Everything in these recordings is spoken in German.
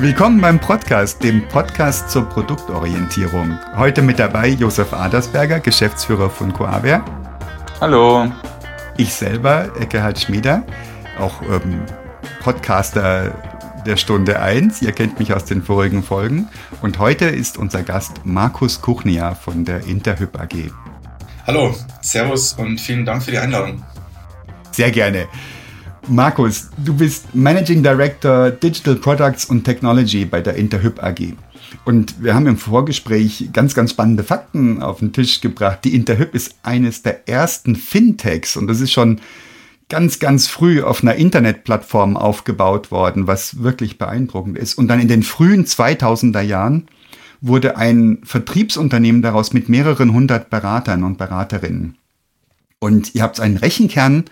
Willkommen beim Podcast, dem Podcast zur Produktorientierung. Heute mit dabei Josef Adersberger, Geschäftsführer von Coavia. Hallo. Ich selber, Eckehard Schmieder, auch ähm, Podcaster der Stunde 1. Ihr kennt mich aus den vorigen Folgen. Und heute ist unser Gast Markus Kuchnia von der Interhyp AG. Hallo, Servus und vielen Dank für die Einladung. Sehr gerne. Markus, du bist Managing Director Digital Products und Technology bei der Interhyp AG. Und wir haben im Vorgespräch ganz, ganz spannende Fakten auf den Tisch gebracht. Die Interhyp ist eines der ersten Fintechs und das ist schon ganz, ganz früh auf einer Internetplattform aufgebaut worden, was wirklich beeindruckend ist. Und dann in den frühen 2000er Jahren wurde ein Vertriebsunternehmen daraus mit mehreren hundert Beratern und Beraterinnen. Und ihr habt einen Rechenkern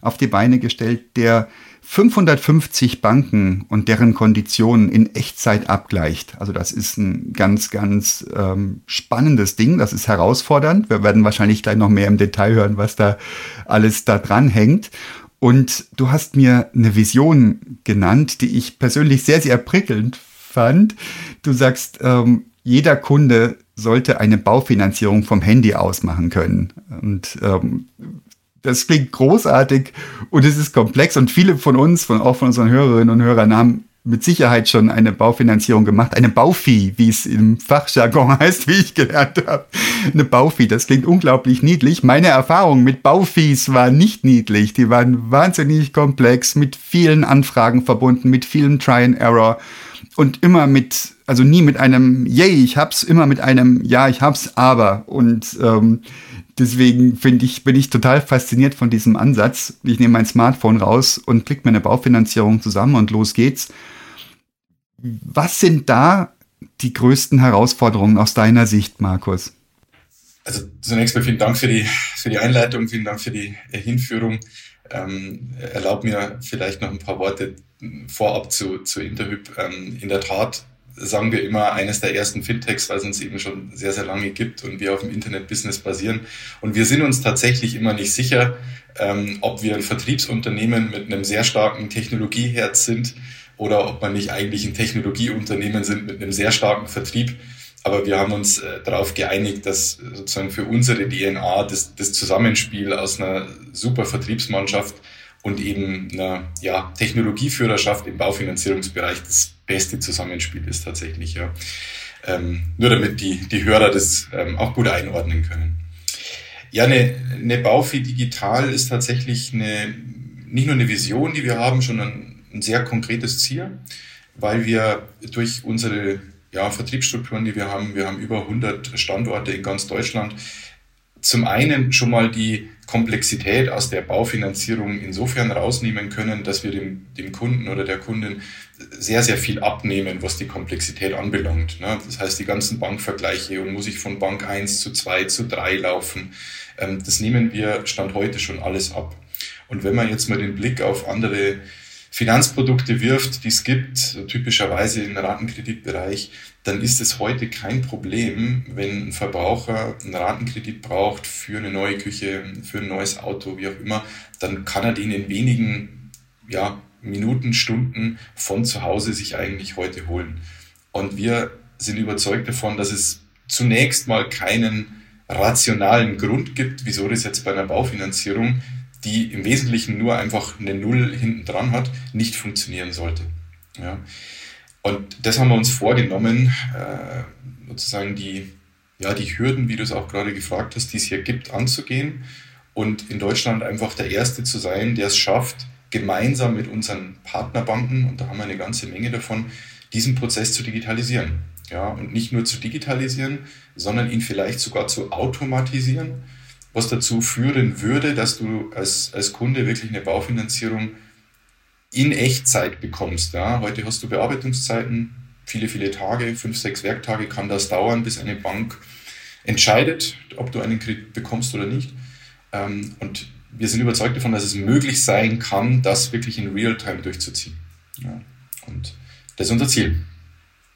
auf die Beine gestellt, der 550 Banken und deren Konditionen in Echtzeit abgleicht. Also das ist ein ganz, ganz ähm, spannendes Ding. Das ist herausfordernd. Wir werden wahrscheinlich gleich noch mehr im Detail hören, was da alles da dran hängt. Und du hast mir eine Vision genannt, die ich persönlich sehr, sehr prickelnd fand. Du sagst, ähm, jeder Kunde sollte eine Baufinanzierung vom Handy aus machen können. Und ähm, das klingt großartig und es ist komplex und viele von uns, von, auch von unseren Hörerinnen und Hörern, haben mit Sicherheit schon eine Baufinanzierung gemacht. Eine Baufi, wie es im Fachjargon heißt, wie ich gelernt habe. Eine Baufi, das klingt unglaublich niedlich. Meine Erfahrung mit Baufis war nicht niedlich. Die waren wahnsinnig komplex, mit vielen Anfragen verbunden, mit vielen Try and Error und immer mit, also nie mit einem Yay, ich hab's, immer mit einem Ja, ich hab's, aber. Und ähm, Deswegen finde ich, bin ich total fasziniert von diesem Ansatz. Ich nehme mein Smartphone raus und klicke mir eine Baufinanzierung zusammen und los geht's. Was sind da die größten Herausforderungen aus deiner Sicht, Markus? Also zunächst mal vielen Dank für die, für die Einleitung, vielen Dank für die Hinführung. Ähm, erlaub mir vielleicht noch ein paar Worte vorab zu, zu Interhyp. Ähm, in der Tat sagen wir immer, eines der ersten Fintechs, weil es uns eben schon sehr, sehr lange gibt und wir auf dem Internet-Business basieren. Und wir sind uns tatsächlich immer nicht sicher, ähm, ob wir ein Vertriebsunternehmen mit einem sehr starken Technologieherz sind oder ob man nicht eigentlich ein Technologieunternehmen sind mit einem sehr starken Vertrieb. Aber wir haben uns äh, darauf geeinigt, dass sozusagen für unsere DNA das, das Zusammenspiel aus einer super Vertriebsmannschaft und eben einer ja, Technologieführerschaft im Baufinanzierungsbereich das beste Zusammenspiel ist tatsächlich. Ja. Ähm, nur damit die, die Hörer das ähm, auch gut einordnen können. Ja, eine, eine Baufi Digital ist tatsächlich eine, nicht nur eine Vision, die wir haben, sondern ein sehr konkretes Ziel, weil wir durch unsere ja, Vertriebsstrukturen, die wir haben, wir haben über 100 Standorte in ganz Deutschland, zum einen schon mal die Komplexität aus der Baufinanzierung insofern rausnehmen können, dass wir dem, dem Kunden oder der Kundin sehr, sehr viel abnehmen, was die Komplexität anbelangt. Ne? Das heißt, die ganzen Bankvergleiche und muss ich von Bank 1 zu 2 zu 3 laufen, ähm, das nehmen wir Stand heute schon alles ab. Und wenn man jetzt mal den Blick auf andere Finanzprodukte wirft, die es gibt, typischerweise im Ratenkreditbereich, dann ist es heute kein Problem, wenn ein Verbraucher einen Ratenkredit braucht für eine neue Küche, für ein neues Auto, wie auch immer, dann kann er den in wenigen ja, Minuten, Stunden von zu Hause sich eigentlich heute holen. Und wir sind überzeugt davon, dass es zunächst mal keinen rationalen Grund gibt, wieso das jetzt bei einer Baufinanzierung die im Wesentlichen nur einfach eine Null hinten dran hat, nicht funktionieren sollte. Ja. Und das haben wir uns vorgenommen, äh, sozusagen die, ja, die Hürden, wie du es auch gerade gefragt hast, die es hier gibt, anzugehen und in Deutschland einfach der Erste zu sein, der es schafft, gemeinsam mit unseren Partnerbanken, und da haben wir eine ganze Menge davon, diesen Prozess zu digitalisieren. Ja, und nicht nur zu digitalisieren, sondern ihn vielleicht sogar zu automatisieren was dazu führen würde, dass du als, als Kunde wirklich eine Baufinanzierung in Echtzeit bekommst. Ja. Heute hast du Bearbeitungszeiten, viele, viele Tage, fünf, sechs Werktage kann das dauern, bis eine Bank entscheidet, ob du einen Kredit bekommst oder nicht. Ähm, und wir sind überzeugt davon, dass es möglich sein kann, das wirklich in Realtime durchzuziehen. Ja. Und das ist unser Ziel.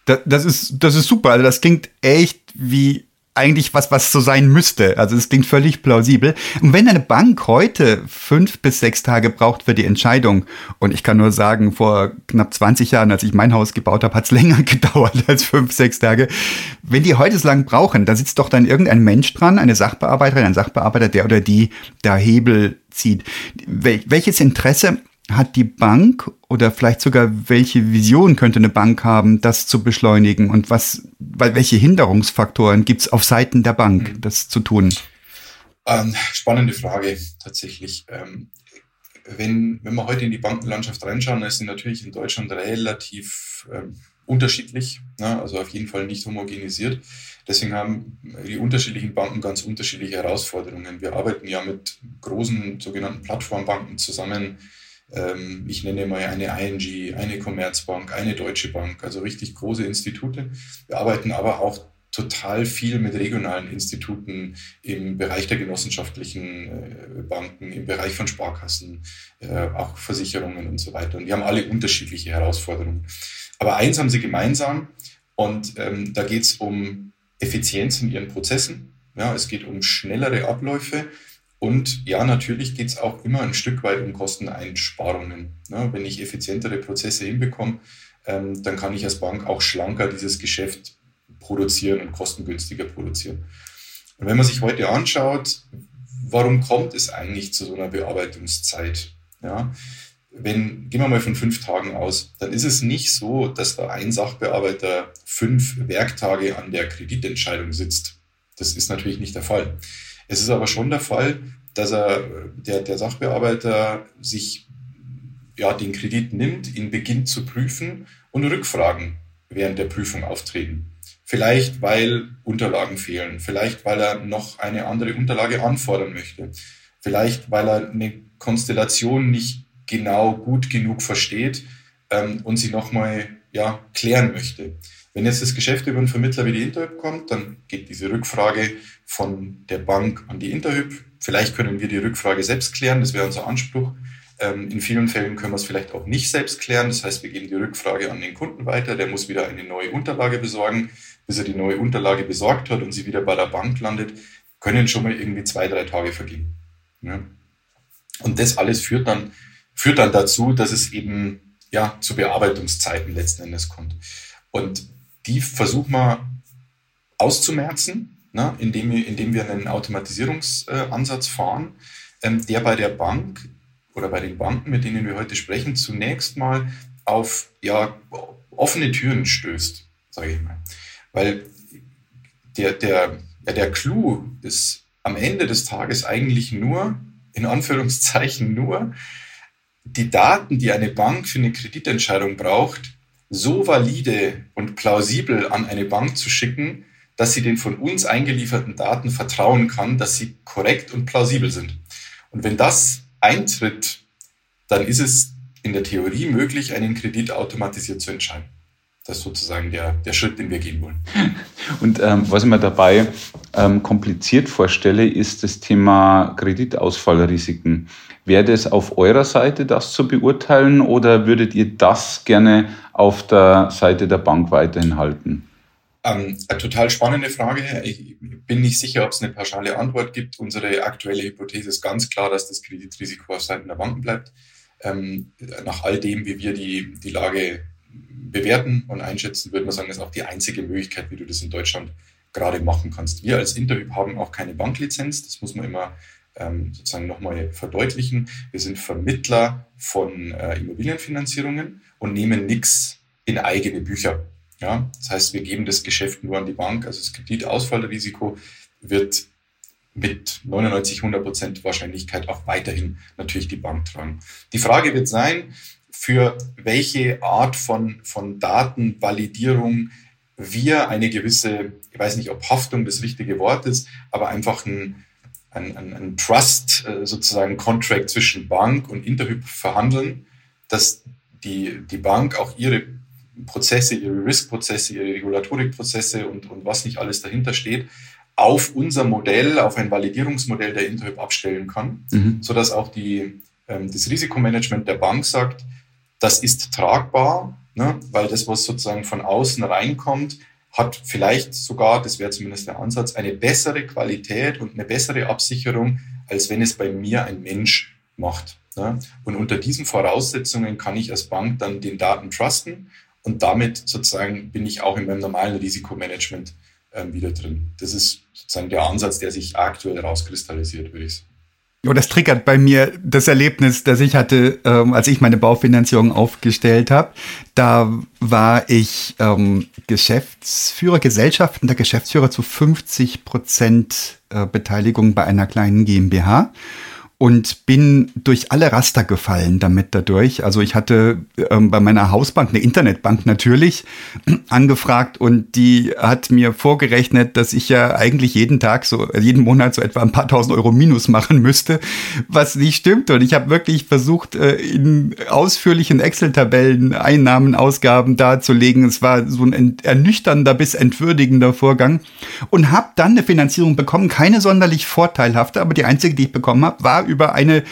Das, das, ist, das ist super. Also das klingt echt wie eigentlich was, was so sein müsste. Also es klingt völlig plausibel. Und wenn eine Bank heute fünf bis sechs Tage braucht für die Entscheidung, und ich kann nur sagen, vor knapp 20 Jahren, als ich mein Haus gebaut habe, hat es länger gedauert als fünf, sechs Tage. Wenn die heute so lange brauchen, da sitzt doch dann irgendein Mensch dran, eine Sachbearbeiterin, ein Sachbearbeiter, der oder die da Hebel zieht. Welches Interesse hat die Bank oder vielleicht sogar welche Vision könnte eine Bank haben, das zu beschleunigen und was, weil welche Hinderungsfaktoren gibt es auf Seiten der Bank, mhm. das zu tun? Ähm, spannende Frage tatsächlich. Ähm, wenn, wenn wir heute in die Bankenlandschaft reinschauen, ist sie natürlich in Deutschland relativ ähm, unterschiedlich, ne? also auf jeden Fall nicht homogenisiert. Deswegen haben die unterschiedlichen Banken ganz unterschiedliche Herausforderungen. Wir arbeiten ja mit großen sogenannten Plattformbanken zusammen, ähm, ich nenne mal eine ING, eine Commerzbank, eine Deutsche Bank, also richtig große Institute. Wir arbeiten aber auch total viel mit regionalen Instituten im Bereich der genossenschaftlichen äh, Banken, im Bereich von Sparkassen, äh, auch Versicherungen und so weiter. Und die haben alle unterschiedliche Herausforderungen. Aber eins haben sie gemeinsam und ähm, da geht es um Effizienz in ihren Prozessen. Ja, es geht um schnellere Abläufe und ja, natürlich geht es auch immer ein Stück weit um Kosteneinsparungen. Ja, wenn ich effizientere Prozesse hinbekomme, ähm, dann kann ich als Bank auch schlanker dieses Geschäft produzieren und kostengünstiger produzieren. Und wenn man sich heute anschaut, warum kommt es eigentlich zu so einer Bearbeitungszeit? Ja, wenn, gehen wir mal von fünf Tagen aus, dann ist es nicht so, dass da ein Sachbearbeiter fünf Werktage an der Kreditentscheidung sitzt. Das ist natürlich nicht der Fall. Es ist aber schon der Fall, dass er, der, der Sachbearbeiter sich ja, den Kredit nimmt, ihn beginnt zu prüfen und Rückfragen während der Prüfung auftreten. Vielleicht weil Unterlagen fehlen, vielleicht weil er noch eine andere Unterlage anfordern möchte, vielleicht weil er eine Konstellation nicht genau gut genug versteht ähm, und sie nochmal ja, klären möchte. Wenn jetzt das Geschäft über einen Vermittler wie die Interhyp kommt, dann geht diese Rückfrage von der Bank an die Interhyp. Vielleicht können wir die Rückfrage selbst klären, das wäre unser Anspruch. Ähm, in vielen Fällen können wir es vielleicht auch nicht selbst klären. Das heißt, wir geben die Rückfrage an den Kunden weiter. Der muss wieder eine neue Unterlage besorgen. Bis er die neue Unterlage besorgt hat und sie wieder bei der Bank landet, können schon mal irgendwie zwei, drei Tage vergehen. Und das alles führt dann, führt dann dazu, dass es eben ja, zu Bearbeitungszeiten letzten Endes kommt. Und die versuchen wir auszumerzen, ne, indem, wir, indem wir einen Automatisierungsansatz fahren, ähm, der bei der Bank oder bei den Banken, mit denen wir heute sprechen, zunächst mal auf ja, offene Türen stößt, sage ich mal. Weil der, der, ja, der Clou ist am Ende des Tages eigentlich nur, in Anführungszeichen nur, die Daten, die eine Bank für eine Kreditentscheidung braucht, so valide und plausibel an eine Bank zu schicken, dass sie den von uns eingelieferten Daten vertrauen kann, dass sie korrekt und plausibel sind. Und wenn das eintritt, dann ist es in der Theorie möglich, einen Kredit automatisiert zu entscheiden. Das ist sozusagen der, der Schritt, den wir gehen wollen. Und ähm, was ich mir dabei ähm, kompliziert vorstelle, ist das Thema Kreditausfallrisiken. Wäre das auf eurer Seite, das zu beurteilen, oder würdet ihr das gerne auf der Seite der Bank weiterhin halten? Ähm, eine total spannende Frage. Ich bin nicht sicher, ob es eine pauschale Antwort gibt. Unsere aktuelle Hypothese ist ganz klar, dass das Kreditrisiko auf Seiten der Banken bleibt. Ähm, nach all dem, wie wir die, die Lage bewerten und einschätzen, würde man sagen, ist auch die einzige Möglichkeit, wie du das in Deutschland gerade machen kannst. Wir als Interhyp haben auch keine Banklizenz. Das muss man immer ähm, sozusagen nochmal verdeutlichen. Wir sind Vermittler von äh, Immobilienfinanzierungen und nehmen nichts in eigene Bücher. Ja? Das heißt, wir geben das Geschäft nur an die Bank. Also das Kreditausfallrisiko wird mit 99, 100 Prozent Wahrscheinlichkeit auch weiterhin natürlich die Bank tragen. Die Frage wird sein, für welche Art von, von Datenvalidierung wir eine gewisse, ich weiß nicht, ob Haftung das richtige Wort ist, aber einfach ein, ein, ein, Trust, äh, sozusagen Contract zwischen Bank und Interhyp verhandeln, dass die, die Bank auch ihre Prozesse, ihre Risk-Prozesse, ihre Regulatorik-Prozesse und, und was nicht alles dahinter steht, auf unser Modell, auf ein Validierungsmodell der Interhyp abstellen kann, mhm. sodass auch die, ähm, das Risikomanagement der Bank sagt, das ist tragbar, ne, weil das, was sozusagen von außen reinkommt, hat vielleicht sogar, das wäre zumindest der Ansatz, eine bessere Qualität und eine bessere Absicherung, als wenn es bei mir ein Mensch macht. Und unter diesen Voraussetzungen kann ich als Bank dann den Daten trusten und damit sozusagen bin ich auch in meinem normalen Risikomanagement ähm, wieder drin. Das ist sozusagen der Ansatz, der sich aktuell rauskristallisiert, würde ich sagen. Oh, das triggert bei mir das Erlebnis, das ich hatte, ähm, als ich meine Baufinanzierung aufgestellt habe. Da war ich ähm, Geschäftsführer, gesellschaftender Geschäftsführer zu 50 Prozent äh, Beteiligung bei einer kleinen GmbH und bin durch alle Raster gefallen damit dadurch. Also ich hatte ähm, bei meiner Hausbank, eine Internetbank natürlich, angefragt und die hat mir vorgerechnet, dass ich ja eigentlich jeden Tag so, jeden Monat so etwa ein paar tausend Euro Minus machen müsste, was nicht stimmt. Und ich habe wirklich versucht, äh, in ausführlichen Excel-Tabellen Einnahmen, Ausgaben darzulegen. Es war so ein ernüchternder bis entwürdigender Vorgang und habe dann eine Finanzierung bekommen, keine sonderlich vorteilhafte, aber die einzige, die ich bekommen habe, war über eine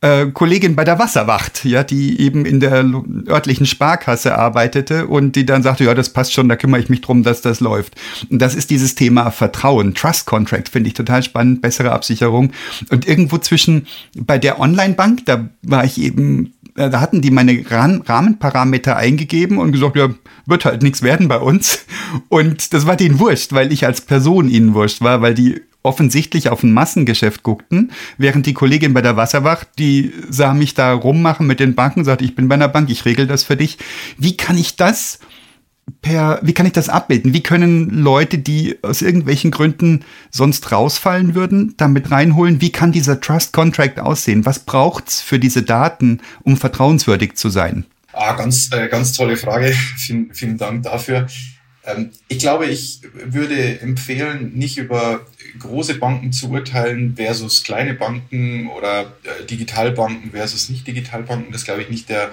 äh, Kollegin bei der Wasserwacht, ja, die eben in der örtlichen Sparkasse arbeitete und die dann sagte, ja, das passt schon, da kümmere ich mich drum, dass das läuft. Und das ist dieses Thema Vertrauen, Trust Contract, finde ich total spannend, bessere Absicherung. Und irgendwo zwischen bei der Online-Bank, da war ich eben äh, da hatten die meine Rahmenparameter eingegeben und gesagt, ja, wird halt nichts werden bei uns. Und das war denen wurscht, weil ich als Person ihnen wurscht war, weil die offensichtlich auf ein Massengeschäft guckten, während die Kollegin bei der Wasserwacht, die sah mich da rummachen mit den Banken, sagte, ich bin bei einer Bank, ich regel das für dich. Wie kann ich das per, wie kann ich das abbilden? Wie können Leute, die aus irgendwelchen Gründen sonst rausfallen würden, damit reinholen? Wie kann dieser Trust Contract aussehen? Was braucht's für diese Daten, um vertrauenswürdig zu sein? Ah, ganz, äh, ganz tolle Frage. Vielen, vielen Dank dafür. Ähm, ich glaube, ich würde empfehlen, nicht über große Banken zu urteilen versus kleine Banken oder äh, Digitalbanken versus nicht Digitalbanken. Das glaube ich nicht der,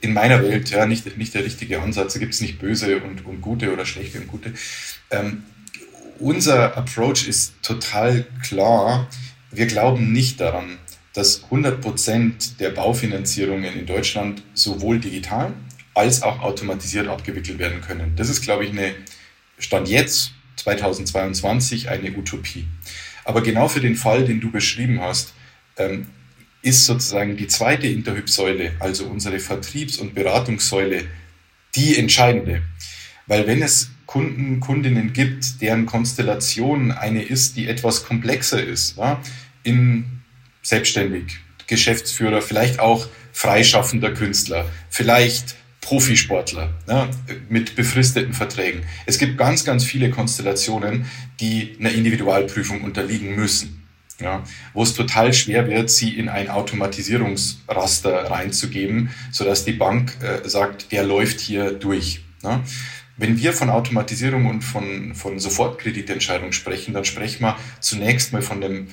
in meiner Welt, ja, nicht, nicht der richtige Ansatz. Da gibt es nicht böse und, und gute oder schlechte und gute. Ähm, unser Approach ist total klar. Wir glauben nicht daran, dass 100 Prozent der Baufinanzierungen in Deutschland sowohl digital als auch automatisiert abgewickelt werden können. Das ist, glaube ich, eine Stand jetzt 2022 eine Utopie. Aber genau für den Fall, den du beschrieben hast, ähm, ist sozusagen die zweite Interhyp-Säule, also unsere Vertriebs- und Beratungssäule, die entscheidende. Weil wenn es Kunden, Kundinnen gibt, deren Konstellation eine ist, die etwas komplexer ist, ja, in selbstständig, Geschäftsführer, vielleicht auch freischaffender Künstler, vielleicht Profisportler ja, mit befristeten Verträgen. Es gibt ganz, ganz viele Konstellationen, die einer Individualprüfung unterliegen müssen. Ja, wo es total schwer wird, sie in ein Automatisierungsraster reinzugeben, sodass die Bank äh, sagt, der läuft hier durch. Ja. Wenn wir von Automatisierung und von, von Sofortkreditentscheidung sprechen, dann sprechen wir zunächst mal von dem,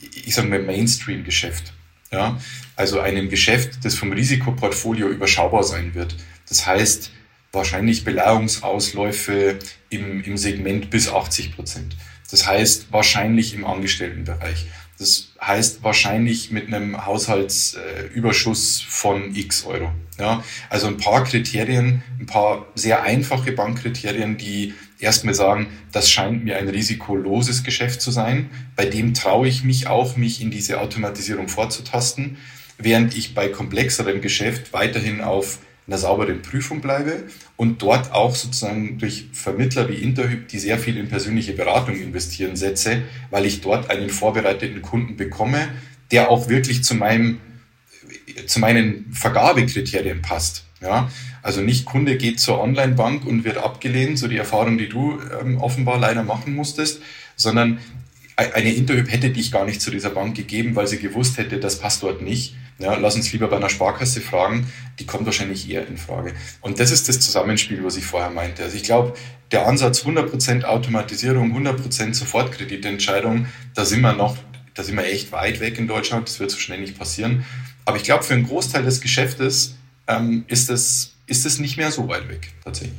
ich sage mal, Mainstream-Geschäft. Ja, also einem Geschäft, das vom Risikoportfolio überschaubar sein wird. Das heißt, wahrscheinlich Beleihungsausläufe im, im Segment bis 80 Prozent. Das heißt, wahrscheinlich im Angestelltenbereich. Das heißt, wahrscheinlich mit einem Haushaltsüberschuss von x Euro. Ja, also ein paar Kriterien, ein paar sehr einfache Bankkriterien, die erstmal sagen, das scheint mir ein risikoloses Geschäft zu sein. Bei dem traue ich mich auch, mich in diese Automatisierung vorzutasten, während ich bei komplexerem Geschäft weiterhin auf einer sauberen Prüfung bleibe und dort auch sozusagen durch Vermittler wie Interhyp, die sehr viel in persönliche Beratung investieren, setze, weil ich dort einen vorbereiteten Kunden bekomme, der auch wirklich zu meinem zu meinen Vergabekriterien passt. Ja, also nicht Kunde geht zur Online-Bank und wird abgelehnt, so die Erfahrung, die du ähm, offenbar leider machen musstest, sondern eine Interhyp hätte dich gar nicht zu dieser Bank gegeben, weil sie gewusst hätte, das passt dort nicht. Ja, lass uns lieber bei einer Sparkasse fragen, die kommt wahrscheinlich eher in Frage. Und das ist das Zusammenspiel, was ich vorher meinte. Also ich glaube, der Ansatz 100% Automatisierung, 100% Sofortkreditentscheidung, da sind wir noch, da sind wir echt weit weg in Deutschland, das wird so schnell nicht passieren. Aber ich glaube, für einen Großteil des Geschäftes ähm, ist, das, ist das nicht mehr so weit weg, tatsächlich.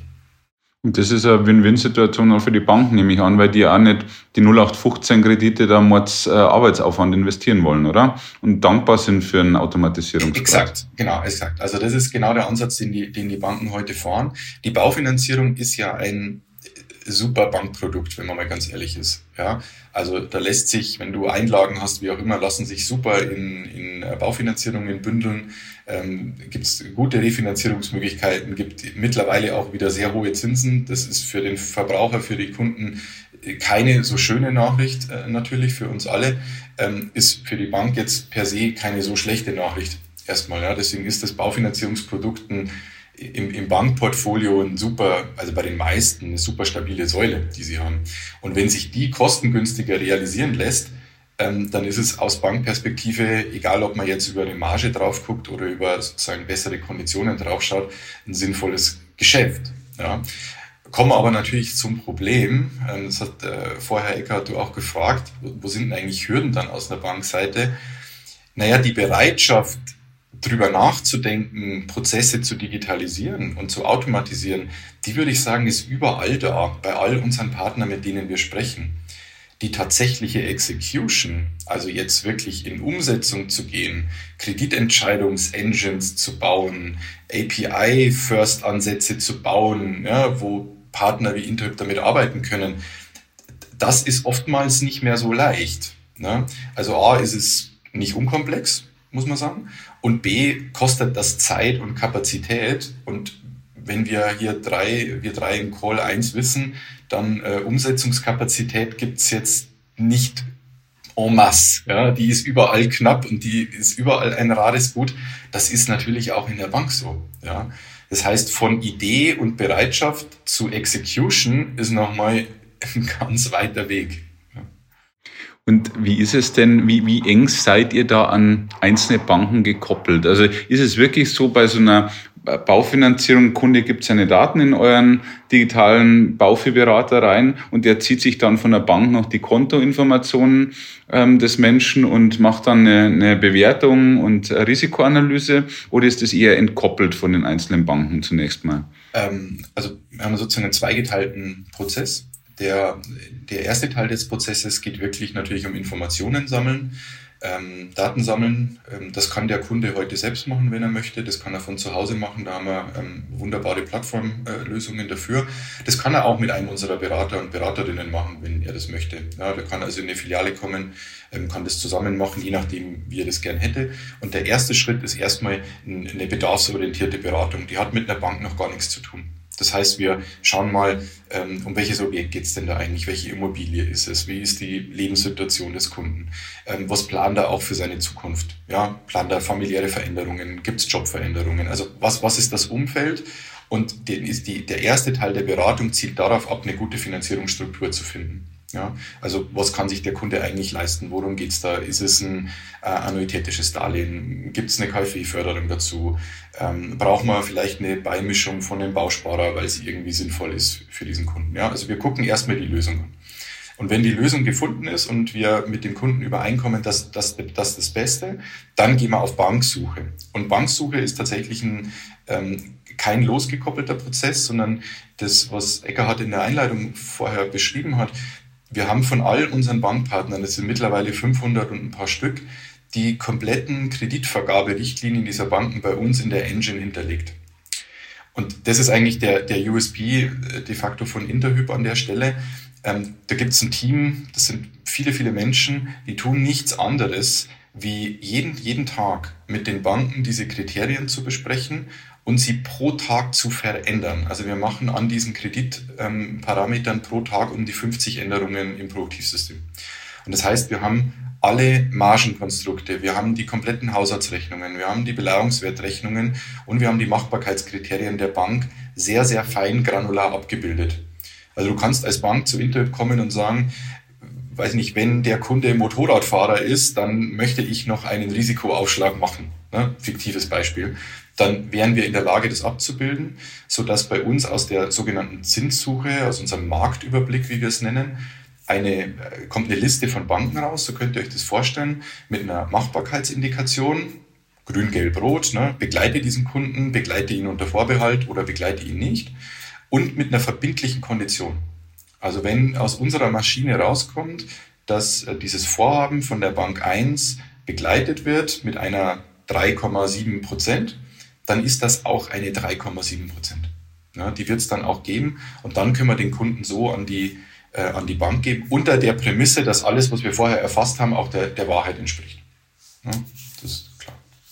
Und das ist eine Win-Win-Situation auch für die Banken, nehme ich an, weil die auch nicht die 0815-Kredite da Mords äh, Arbeitsaufwand investieren wollen, oder? Und dankbar sind für einen Automatisierungsgrad. Exakt, genau, exakt. Also das ist genau der Ansatz, den die, den die Banken heute fahren. Die Baufinanzierung ist ja ein super Bankprodukt, wenn man mal ganz ehrlich ist. Ja, also da lässt sich, wenn du Einlagen hast, wie auch immer, lassen sich super in, in Baufinanzierungen bündeln. Ähm, gibt es gute Refinanzierungsmöglichkeiten, gibt mittlerweile auch wieder sehr hohe Zinsen. Das ist für den Verbraucher, für die Kunden keine so schöne Nachricht, äh, natürlich für uns alle. Ähm, ist für die Bank jetzt per se keine so schlechte Nachricht erstmal. Ja. Deswegen ist das Baufinanzierungsprodukt im, im Bankportfolio ein super, also bei den meisten eine super stabile Säule, die sie haben. Und wenn sich die kostengünstiger realisieren lässt, dann ist es aus Bankperspektive, egal ob man jetzt über eine Marge drauf guckt oder über sozusagen bessere Konditionen drauf schaut, ein sinnvolles Geschäft. Ja. Kommen aber natürlich zum Problem, ähm, das hat äh, vorher Eckhardt du auch gefragt, wo, sind denn eigentlich Hürden dann aus der Bankseite? Naja, die Bereitschaft, drüber nachzudenken, Prozesse zu digitalisieren und zu automatisieren, die würde ich sagen, ist überall da, bei all unseren Partnern, mit denen wir sprechen. Die tatsächliche Execution, also jetzt wirklich in Umsetzung zu gehen, Kreditentscheidungsengines zu bauen, API-First-Ansätze zu bauen, ja, wo Partner wie Interhyp damit arbeiten können, das ist oftmals nicht mehr so leicht. Ne? Also A ist es nicht unkomplex, muss man sagen. Und B, kostet das Zeit und Kapazität. Und wenn wir hier drei, wir drei in Call 1 wissen, dann äh, Umsetzungskapazität gibt's jetzt nicht en masse. Ja, die ist überall knapp und die ist überall ein rares Gut. Das ist natürlich auch in der Bank so. Ja. Das heißt, von Idee und Bereitschaft zu Execution ist nochmal ein ganz weiter Weg. Und wie ist es denn, wie, wie eng seid ihr da an einzelne Banken gekoppelt? Also ist es wirklich so bei so einer Baufinanzierung, Kunde gibt seine Daten in euren digitalen Baufiberater rein und der zieht sich dann von der Bank noch die Kontoinformationen ähm, des Menschen und macht dann eine, eine Bewertung und Risikoanalyse oder ist es eher entkoppelt von den einzelnen Banken zunächst mal? Ähm, also wir haben sozusagen einen zweigeteilten Prozess. Der, der erste Teil des Prozesses geht wirklich natürlich um Informationen sammeln, ähm, Daten sammeln. Ähm, das kann der Kunde heute selbst machen, wenn er möchte. Das kann er von zu Hause machen. Da haben wir ähm, wunderbare Plattformlösungen äh, dafür. Das kann er auch mit einem unserer Berater und Beraterinnen machen, wenn er das möchte. Ja, da kann also in eine Filiale kommen, ähm, kann das zusammen machen, je nachdem, wie er das gern hätte. Und der erste Schritt ist erstmal eine bedarfsorientierte Beratung. Die hat mit einer Bank noch gar nichts zu tun. Das heißt, wir schauen mal, ähm, um welches Objekt geht es denn da eigentlich, welche Immobilie ist es, wie ist die Lebenssituation des Kunden, ähm, was plant er auch für seine Zukunft, ja, plant er familiäre Veränderungen, gibt es Jobveränderungen, also was, was ist das Umfeld? Und den ist die, der erste Teil der Beratung zielt darauf ab, eine gute Finanzierungsstruktur zu finden. Ja, also was kann sich der Kunde eigentlich leisten? Worum geht es da? Ist es ein äh, annuitätisches Darlehen? Gibt es eine KfW-Förderung dazu? Ähm, braucht man vielleicht eine Beimischung von einem Bausparer, weil sie irgendwie sinnvoll ist für diesen Kunden? Ja, also wir gucken erstmal die Lösung an. Und wenn die Lösung gefunden ist und wir mit dem Kunden übereinkommen, dass das das, das Beste, dann gehen wir auf Banksuche. Und Banksuche ist tatsächlich ein, ähm, kein losgekoppelter Prozess, sondern das, was Eckhard in der Einleitung vorher beschrieben hat, wir haben von all unseren Bankpartnern, das sind mittlerweile 500 und ein paar Stück, die kompletten Kreditvergaberichtlinien dieser Banken bei uns in der Engine hinterlegt. Und das ist eigentlich der, der USB äh, de facto von Interhyp an der Stelle. Ähm, da gibt es ein Team, das sind viele, viele Menschen, die tun nichts anderes, wie jeden, jeden Tag mit den Banken diese Kriterien zu besprechen und sie pro Tag zu verändern. Also wir machen an diesen Kreditparametern ähm, pro Tag um die 50 Änderungen im Produktivsystem. Und das heißt, wir haben alle Margenkonstrukte, wir haben die kompletten Haushaltsrechnungen, wir haben die Beleihungswertrechnungen und wir haben die Machbarkeitskriterien der Bank sehr, sehr fein granular abgebildet. Also du kannst als Bank zu Internet kommen und sagen, weiß nicht, wenn der Kunde Motorradfahrer ist, dann möchte ich noch einen Risikoaufschlag machen. Ne? Fiktives Beispiel dann wären wir in der Lage, das abzubilden, sodass bei uns aus der sogenannten Zinssuche, aus unserem Marktüberblick, wie wir es nennen, eine, äh, kommt eine Liste von Banken raus, so könnt ihr euch das vorstellen, mit einer Machbarkeitsindikation, grün, gelb, rot, ne, begleite diesen Kunden, begleite ihn unter Vorbehalt oder begleite ihn nicht und mit einer verbindlichen Kondition. Also wenn aus unserer Maschine rauskommt, dass äh, dieses Vorhaben von der Bank 1 begleitet wird mit einer 3,7 Prozent, dann ist das auch eine 3,7 Prozent. Ja, die wird es dann auch geben und dann können wir den Kunden so an die, äh, an die Bank geben, unter der Prämisse, dass alles, was wir vorher erfasst haben, auch der, der Wahrheit entspricht. Ja,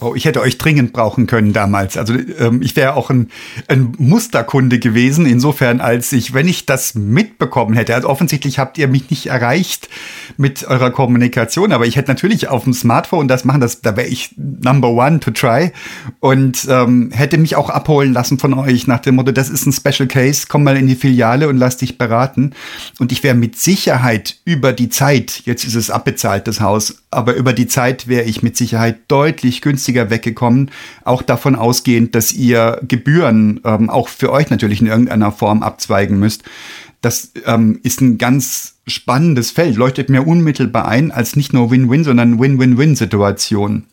Oh, ich hätte euch dringend brauchen können damals. Also ähm, ich wäre auch ein, ein Musterkunde gewesen, insofern als ich, wenn ich das mitbekommen hätte, also offensichtlich habt ihr mich nicht erreicht mit eurer Kommunikation, aber ich hätte natürlich auf dem Smartphone das machen, das, da wäre ich number one to try und ähm, hätte mich auch abholen lassen von euch nach dem Motto, das ist ein Special Case, komm mal in die Filiale und lass dich beraten. Und ich wäre mit Sicherheit über die Zeit, jetzt ist es abbezahlt, das Haus, aber über die Zeit wäre ich mit Sicherheit deutlich günstiger weggekommen, auch davon ausgehend, dass ihr Gebühren ähm, auch für euch natürlich in irgendeiner Form abzweigen müsst. Das ähm, ist ein ganz spannendes Feld, leuchtet mir unmittelbar ein als nicht nur Win-Win, sondern Win-Win-Win-Situation.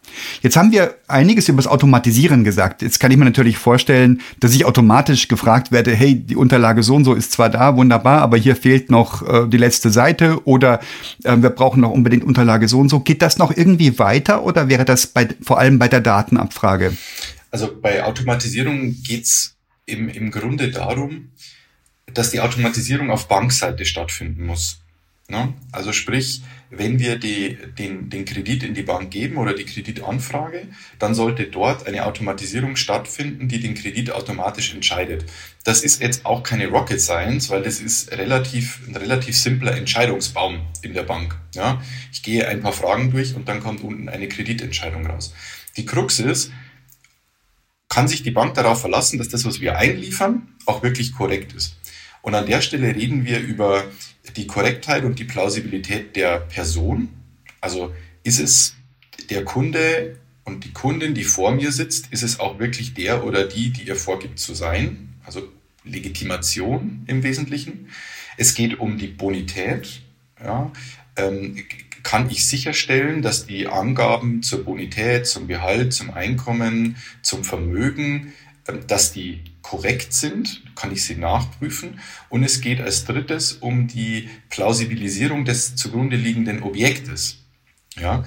Jetzt haben wir einiges über das Automatisieren gesagt. Jetzt kann ich mir natürlich vorstellen, dass ich automatisch gefragt werde, hey, die Unterlage so und so ist zwar da, wunderbar, aber hier fehlt noch äh, die letzte Seite oder äh, wir brauchen noch unbedingt Unterlage so und so. Geht das noch irgendwie weiter oder wäre das bei, vor allem bei der Datenabfrage? Also bei Automatisierung geht's im, im Grunde darum, dass die Automatisierung auf Bankseite stattfinden muss. Ne? Also sprich, wenn wir die, den, den Kredit in die Bank geben oder die Kreditanfrage, dann sollte dort eine Automatisierung stattfinden, die den Kredit automatisch entscheidet. Das ist jetzt auch keine Rocket Science, weil das ist relativ, ein relativ simpler Entscheidungsbaum in der Bank. Ja? Ich gehe ein paar Fragen durch und dann kommt unten eine Kreditentscheidung raus. Die Krux ist, kann sich die Bank darauf verlassen, dass das, was wir einliefern, auch wirklich korrekt ist. Und an der Stelle reden wir über die Korrektheit und die Plausibilität der Person. Also ist es der Kunde und die Kundin, die vor mir sitzt, ist es auch wirklich der oder die, die ihr vorgibt zu sein? Also Legitimation im Wesentlichen. Es geht um die Bonität. Ja. Ähm, kann ich sicherstellen, dass die Angaben zur Bonität, zum Gehalt, zum Einkommen, zum Vermögen, ähm, dass die korrekt sind, kann ich sie nachprüfen. Und es geht als drittes um die Plausibilisierung des zugrunde liegenden Objektes. Ja.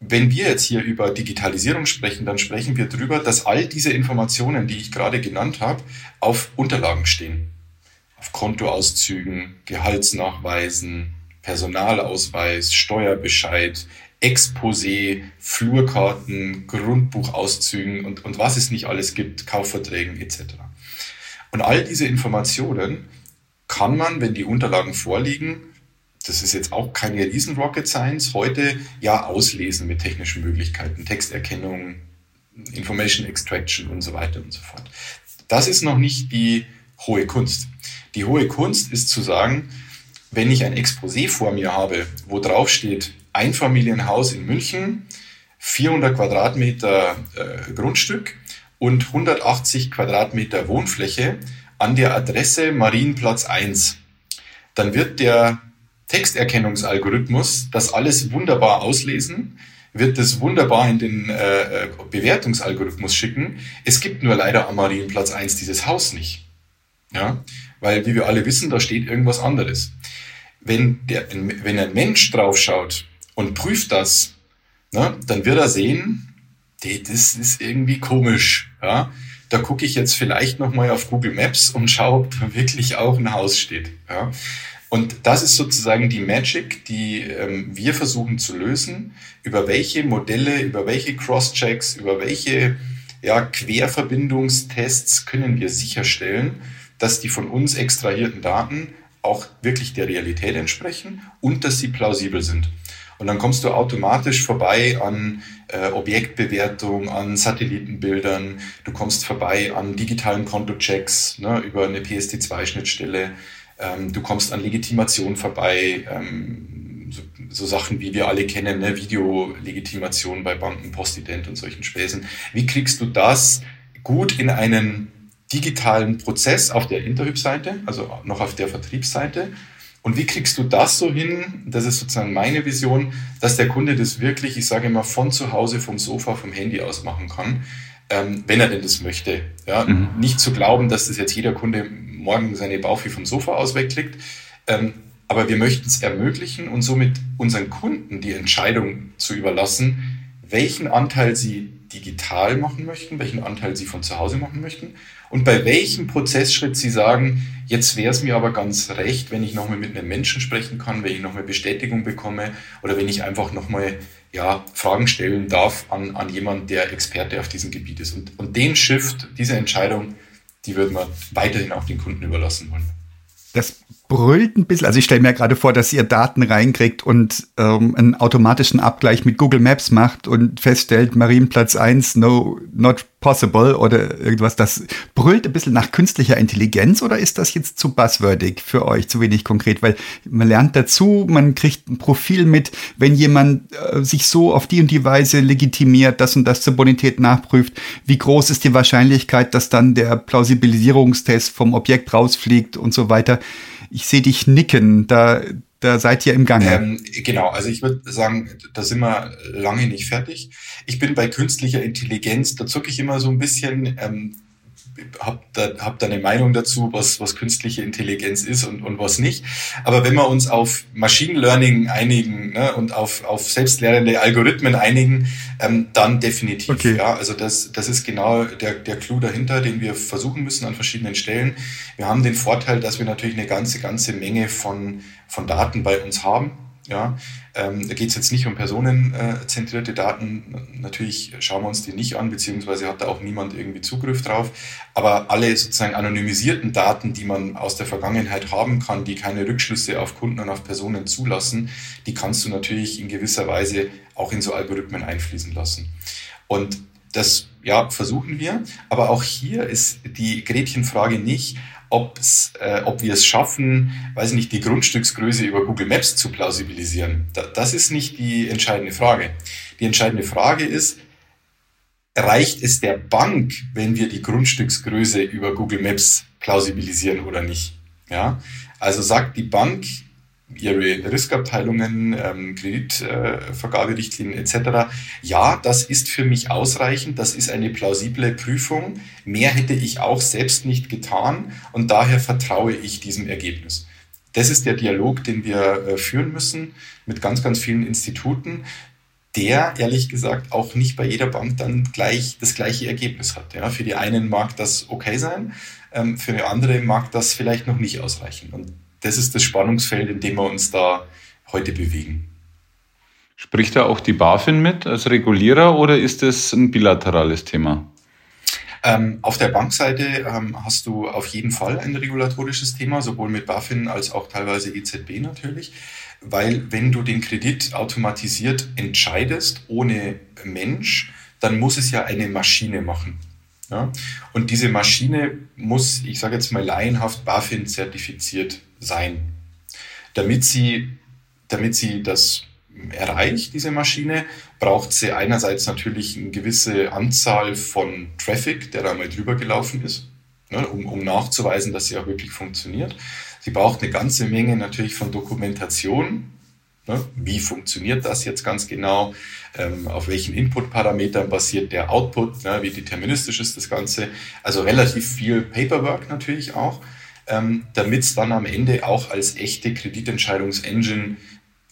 Wenn wir jetzt hier über Digitalisierung sprechen, dann sprechen wir darüber, dass all diese Informationen, die ich gerade genannt habe, auf Unterlagen stehen. Auf Kontoauszügen, Gehaltsnachweisen, Personalausweis, Steuerbescheid, Exposé, Flurkarten, Grundbuchauszügen und, und was es nicht alles gibt, Kaufverträgen etc. Und all diese Informationen kann man, wenn die Unterlagen vorliegen, das ist jetzt auch keine riesen Rocket Science, heute ja auslesen mit technischen Möglichkeiten, Texterkennung, Information Extraction und so weiter und so fort. Das ist noch nicht die hohe Kunst. Die hohe Kunst ist zu sagen, wenn ich ein Exposé vor mir habe, wo drauf steht, Einfamilienhaus in München, 400 Quadratmeter äh, Grundstück und 180 Quadratmeter Wohnfläche an der Adresse Marienplatz 1. Dann wird der Texterkennungsalgorithmus das alles wunderbar auslesen, wird das wunderbar in den äh, äh Bewertungsalgorithmus schicken. Es gibt nur leider am Marienplatz 1 dieses Haus nicht. Ja, weil, wie wir alle wissen, da steht irgendwas anderes. Wenn, der, wenn ein Mensch draufschaut und prüft das, ne, dann wird er sehen, das ist irgendwie komisch. Ja? Da gucke ich jetzt vielleicht nochmal auf Google Maps und schaue, ob da wirklich auch ein Haus steht. Ja? Und das ist sozusagen die Magic, die ähm, wir versuchen zu lösen. Über welche Modelle, über welche Cross-Checks, über welche ja, Querverbindungstests können wir sicherstellen, dass die von uns extrahierten Daten auch wirklich der Realität entsprechen und dass sie plausibel sind. Und dann kommst du automatisch vorbei an äh, Objektbewertung, an Satellitenbildern, du kommst vorbei an digitalen Kontochecks ne, über eine PSD2-Schnittstelle, ähm, du kommst an Legitimation vorbei, ähm, so, so, Sachen wie wir alle kennen, ne, Videolegitimation bei Banken, Postident und solchen Späßen. Wie kriegst du das gut in einen digitalen Prozess auf der Interhyp-Seite, also noch auf der Vertriebsseite? Und wie kriegst du das so hin? Das ist sozusagen meine Vision, dass der Kunde das wirklich, ich sage immer, von zu Hause, vom Sofa, vom Handy aus machen kann, ähm, wenn er denn das möchte. Ja? Mhm. Nicht zu glauben, dass das jetzt jeder Kunde morgen seine Bauchweh vom Sofa aus wegklickt. Ähm, aber wir möchten es ermöglichen und somit unseren Kunden die Entscheidung zu überlassen, welchen Anteil sie digital machen möchten, welchen Anteil Sie von zu Hause machen möchten und bei welchem Prozessschritt Sie sagen, jetzt wäre es mir aber ganz recht, wenn ich nochmal mit einem Menschen sprechen kann, wenn ich nochmal Bestätigung bekomme oder wenn ich einfach nochmal ja, Fragen stellen darf an, an jemanden, der Experte auf diesem Gebiet ist. Und, und den Shift, diese Entscheidung, die würden wir weiterhin auch den Kunden überlassen wollen. Das brüllt ein bisschen. Also ich stelle mir gerade vor, dass ihr Daten reinkriegt und ähm, einen automatischen Abgleich mit Google Maps macht und feststellt, Marienplatz 1, no, not possible oder irgendwas. Das brüllt ein bisschen nach künstlicher Intelligenz oder ist das jetzt zu buzzwordig für euch, zu wenig konkret? Weil man lernt dazu, man kriegt ein Profil mit, wenn jemand äh, sich so auf die und die Weise legitimiert, das und das zur Bonität nachprüft, wie groß ist die Wahrscheinlichkeit, dass dann der Plausibilisierungstest vom Objekt rausfliegt und so weiter ich sehe dich nicken, da, da seid ihr im Gange. Ähm, genau, also ich würde sagen, da sind wir lange nicht fertig. Ich bin bei künstlicher Intelligenz, da zucke ich immer so ein bisschen. Ähm, habe da, hab da eine Meinung dazu, was, was künstliche Intelligenz ist und, und was nicht. Aber wenn wir uns auf Machine Learning einigen ne, und auf, auf selbstlernende Algorithmen einigen, ähm, dann definitiv. Okay. Ja, also das, das ist genau der, der Clou dahinter, den wir versuchen müssen an verschiedenen Stellen. Wir haben den Vorteil, dass wir natürlich eine ganze, ganze Menge von, von Daten bei uns haben ja, ähm, da geht es jetzt nicht um personenzentrierte Daten. Natürlich schauen wir uns die nicht an, beziehungsweise hat da auch niemand irgendwie Zugriff drauf. Aber alle sozusagen anonymisierten Daten, die man aus der Vergangenheit haben kann, die keine Rückschlüsse auf Kunden und auf Personen zulassen, die kannst du natürlich in gewisser Weise auch in so Algorithmen einfließen lassen. Und das ja, versuchen wir. Aber auch hier ist die Gretchenfrage nicht, ob's, äh, ob wir es schaffen, weiß nicht, die Grundstücksgröße über Google Maps zu plausibilisieren. Da, das ist nicht die entscheidende Frage. Die entscheidende Frage ist, reicht es der Bank, wenn wir die Grundstücksgröße über Google Maps plausibilisieren oder nicht? Ja, also sagt die Bank, ihre Riskabteilungen, ähm, Kreditvergaberichtlinien äh, etc. Ja, das ist für mich ausreichend, das ist eine plausible Prüfung. Mehr hätte ich auch selbst nicht getan und daher vertraue ich diesem Ergebnis. Das ist der Dialog, den wir äh, führen müssen mit ganz, ganz vielen Instituten, der ehrlich gesagt auch nicht bei jeder Bank dann gleich das gleiche Ergebnis hat. Ja, für die einen mag das okay sein, ähm, für die andere mag das vielleicht noch nicht ausreichen. Und das ist das Spannungsfeld, in dem wir uns da heute bewegen. Spricht da auch die BaFin mit als Regulierer oder ist das ein bilaterales Thema? Ähm, auf der Bankseite ähm, hast du auf jeden Fall ein regulatorisches Thema, sowohl mit BaFin als auch teilweise EZB natürlich, weil wenn du den Kredit automatisiert entscheidest ohne Mensch, dann muss es ja eine Maschine machen. Ja? Und diese Maschine muss, ich sage jetzt mal laienhaft, BaFin zertifiziert sein. Damit sie, damit sie das erreicht, diese Maschine, braucht sie einerseits natürlich eine gewisse Anzahl von Traffic, der da mal drüber gelaufen ist, ne, um, um nachzuweisen, dass sie auch wirklich funktioniert. Sie braucht eine ganze Menge natürlich von Dokumentation. Ne, wie funktioniert das jetzt ganz genau? Ähm, auf welchen Input-Parametern basiert der Output? Ne, wie deterministisch ist das Ganze? Also relativ viel Paperwork natürlich auch ähm, damit es dann am Ende auch als echte Kreditentscheidungsengine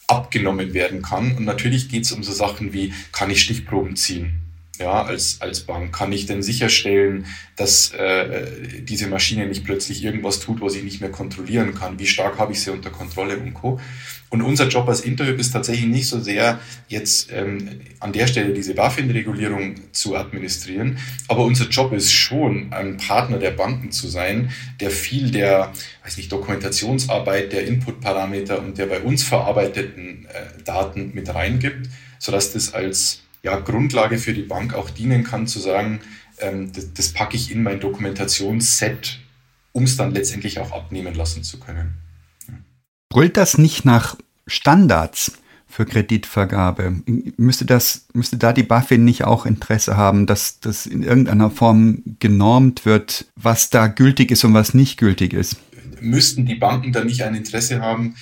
abgenommen werden kann. Und natürlich geht es um so Sachen wie, kann ich Stichproben ziehen? Ja, als, als Bank kann ich denn sicherstellen, dass äh, diese Maschine nicht plötzlich irgendwas tut, was ich nicht mehr kontrollieren kann? Wie stark habe ich sie unter Kontrolle und Co. Und unser Job als Interhyp ist tatsächlich nicht so sehr, jetzt ähm, an der Stelle diese BaFin-Regulierung zu administrieren, aber unser Job ist schon, ein Partner der Banken zu sein, der viel der, weiß nicht, Dokumentationsarbeit, der Input-Parameter und der bei uns verarbeiteten äh, Daten mit reingibt, sodass das als ja, Grundlage für die Bank auch dienen kann, zu sagen, ähm, das, das packe ich in mein Dokumentationsset, um es dann letztendlich auch abnehmen lassen zu können. Brüllt das nicht nach Standards für Kreditvergabe? Müsste, das, müsste da die BaFin nicht auch Interesse haben, dass das in irgendeiner Form genormt wird, was da gültig ist und was nicht gültig ist? Müssten die Banken da nicht ein Interesse haben?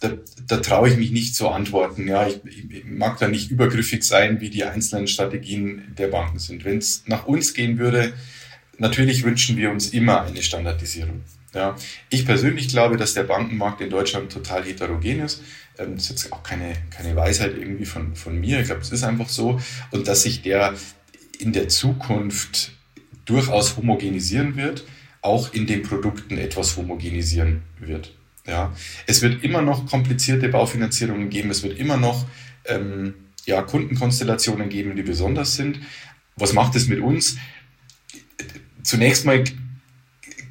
Da, da traue ich mich nicht zu antworten. Ja, ich, ich mag da nicht übergriffig sein, wie die einzelnen Strategien der Banken sind. Wenn es nach uns gehen würde, natürlich wünschen wir uns immer eine Standardisierung. Ja, ich persönlich glaube, dass der Bankenmarkt in Deutschland total heterogen ist. Ähm, das ist jetzt auch keine, keine Weisheit irgendwie von, von mir. Ich glaube, es ist einfach so. Und dass sich der in der Zukunft durchaus homogenisieren wird, auch in den Produkten etwas homogenisieren wird. Ja, es wird immer noch komplizierte Baufinanzierungen geben, es wird immer noch ähm, ja, Kundenkonstellationen geben, die besonders sind. Was macht es mit uns? Zunächst mal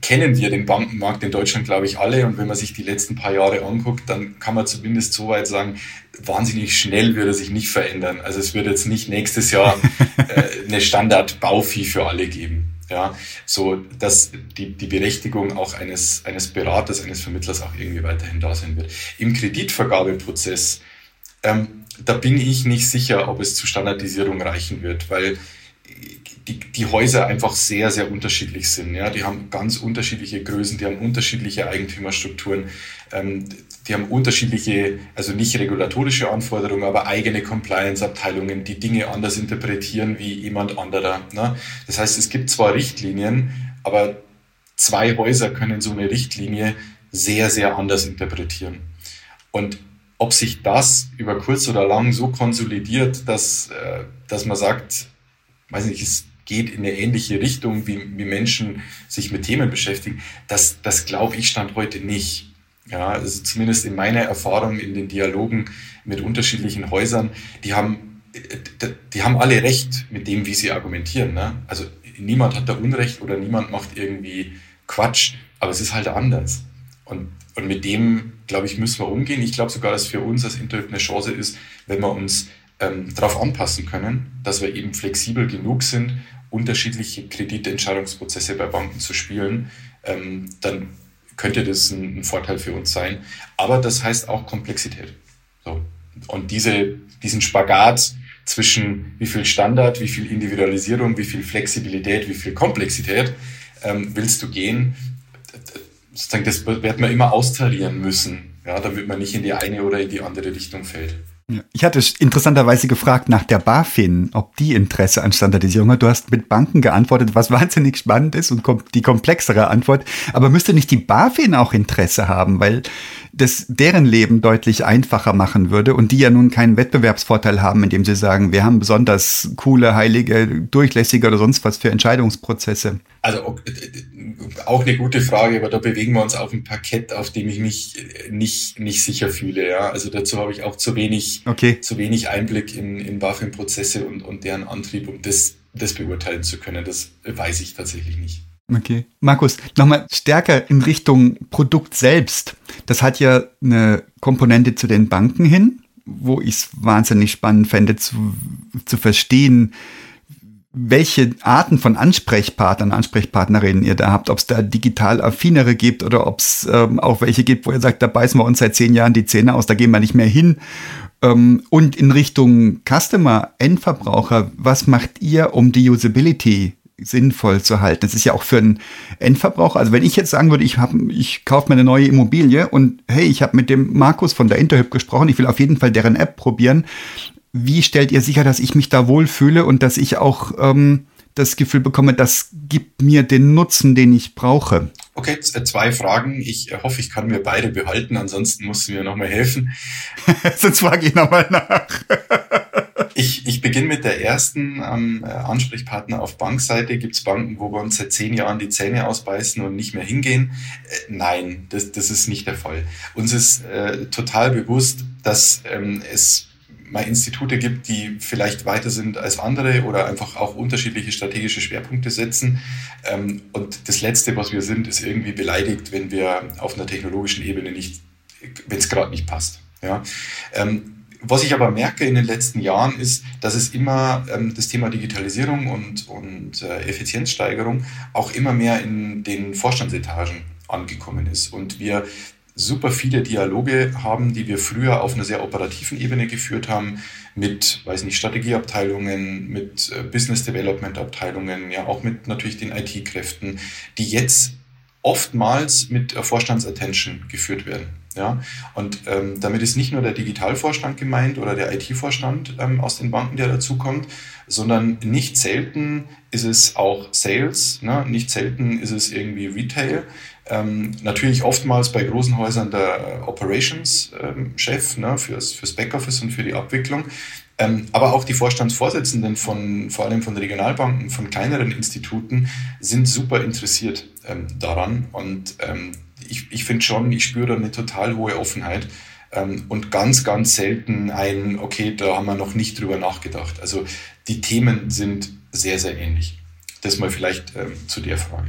kennen wir den Bankenmarkt in Deutschland, glaube ich, alle. Und wenn man sich die letzten paar Jahre anguckt, dann kann man zumindest so weit sagen, wahnsinnig schnell würde sich nicht verändern. Also es wird jetzt nicht nächstes Jahr äh, eine Standard-Baufi für alle geben. Ja, so dass die, die Berechtigung auch eines, eines Beraters, eines Vermittlers auch irgendwie weiterhin da sein wird. Im Kreditvergabeprozess, ähm, da bin ich nicht sicher, ob es zu Standardisierung reichen wird, weil die, die Häuser einfach sehr, sehr unterschiedlich sind. Ja? Die haben ganz unterschiedliche Größen, die haben unterschiedliche Eigentümerstrukturen, ähm, die haben unterschiedliche, also nicht regulatorische Anforderungen, aber eigene Compliance-Abteilungen, die Dinge anders interpretieren wie jemand anderer. Ne? Das heißt, es gibt zwar Richtlinien, aber zwei Häuser können so eine Richtlinie sehr, sehr anders interpretieren. Und ob sich das über kurz oder lang so konsolidiert, dass, äh, dass man sagt, weiß nicht, es geht in eine ähnliche Richtung, wie, wie Menschen sich mit Themen beschäftigen, das, das glaube ich stand heute nicht. Ja, also zumindest in meiner Erfahrung in den Dialogen mit unterschiedlichen Häusern, die haben, die haben alle recht mit dem, wie sie argumentieren. Ne? Also niemand hat da Unrecht oder niemand macht irgendwie Quatsch, aber es ist halt anders. Und, und mit dem, glaube ich, müssen wir umgehen. Ich glaube sogar, dass für uns als Internet eine Chance ist, wenn wir uns ähm, darauf anpassen können, dass wir eben flexibel genug sind, unterschiedliche Kreditentscheidungsprozesse bei Banken zu spielen, ähm, dann könnte das ein, ein, Vorteil für uns sein. Aber das heißt auch Komplexität. So. Und diese, diesen Spagat zwischen wie viel Standard, wie viel Individualisierung, wie viel Flexibilität, wie viel Komplexität ähm, willst du gehen, sozusagen das wird man immer austarieren müssen, ja, damit man nicht in die eine oder in die andere Richtung fällt. Ich hatte interessanterweise gefragt nach der BaFin, ob die Interesse an Standardisierung hat. Du hast mit Banken geantwortet, was wahnsinnig spannend ist und die komplexere Antwort. Aber müsste nicht die BaFin auch Interesse haben, weil das deren Leben deutlich einfacher machen würde und die ja nun keinen Wettbewerbsvorteil haben, indem sie sagen, wir haben besonders coole, heilige, durchlässige oder sonst was für Entscheidungsprozesse. Also auch eine gute Frage, aber da bewegen wir uns auf ein Parkett, auf dem ich mich nicht, nicht sicher fühle. Ja? Also dazu habe ich auch zu wenig, okay. zu wenig Einblick in, in BaFin-Prozesse und, und deren Antrieb, um das, das beurteilen zu können. Das weiß ich tatsächlich nicht. Okay. Markus, nochmal stärker in Richtung Produkt selbst. Das hat ja eine Komponente zu den Banken hin, wo ich es wahnsinnig spannend fände zu, zu verstehen, welche Arten von Ansprechpartnern, Ansprechpartnerinnen ihr da habt, ob es da digital affinere gibt oder ob es ähm, auch welche gibt, wo ihr sagt, da beißen wir uns seit zehn Jahren die Zähne aus, da gehen wir nicht mehr hin. Ähm, und in Richtung Customer, Endverbraucher, was macht ihr, um die Usability sinnvoll zu halten. Das ist ja auch für einen Endverbraucher. Also wenn ich jetzt sagen würde, ich, hab, ich kaufe mir eine neue Immobilie und hey, ich habe mit dem Markus von der Interhyp gesprochen, ich will auf jeden Fall deren App probieren. Wie stellt ihr sicher, dass ich mich da wohlfühle und dass ich auch ähm, das Gefühl bekomme, das gibt mir den Nutzen, den ich brauche? Okay, äh, zwei Fragen. Ich äh, hoffe, ich kann mir beide behalten, ansonsten musst du mir nochmal helfen. Sonst frage ich nochmal nach. Ich, ich beginne mit der ersten ähm, äh, Ansprechpartner auf Bankseite. Gibt es Banken, wo wir uns seit zehn Jahren die Zähne ausbeißen und nicht mehr hingehen? Äh, nein, das, das ist nicht der Fall. Uns ist äh, total bewusst, dass ähm, es mal Institute gibt, die vielleicht weiter sind als andere oder einfach auch unterschiedliche strategische Schwerpunkte setzen. Ähm, und das Letzte, was wir sind, ist irgendwie beleidigt, wenn wir auf einer technologischen Ebene nicht, wenn es gerade nicht passt. Ja. Ähm, was ich aber merke in den letzten Jahren ist, dass es immer ähm, das Thema Digitalisierung und, und äh, Effizienzsteigerung auch immer mehr in den Vorstandsetagen angekommen ist. Und wir super viele Dialoge haben, die wir früher auf einer sehr operativen Ebene geführt haben, mit, weiß nicht, Strategieabteilungen, mit äh, Business Development Abteilungen, ja auch mit natürlich den IT-Kräften, die jetzt oftmals mit Vorstandsattention geführt werden. Ja? Und ähm, damit ist nicht nur der Digitalvorstand gemeint oder der IT-Vorstand ähm, aus den Banken, der dazukommt, sondern nicht selten ist es auch Sales, ne? nicht selten ist es irgendwie Retail. Ähm, natürlich oftmals bei großen Häusern der Operations-Chef ähm, ne? fürs, fürs Backoffice und für die Abwicklung. Ähm, aber auch die Vorstandsvorsitzenden von vor allem von Regionalbanken, von kleineren Instituten sind super interessiert ähm, daran. Und ähm, ich, ich finde schon, ich spüre da eine total hohe Offenheit ähm, und ganz, ganz selten ein, okay, da haben wir noch nicht drüber nachgedacht. Also die Themen sind sehr, sehr ähnlich. Das mal vielleicht zu der Frage.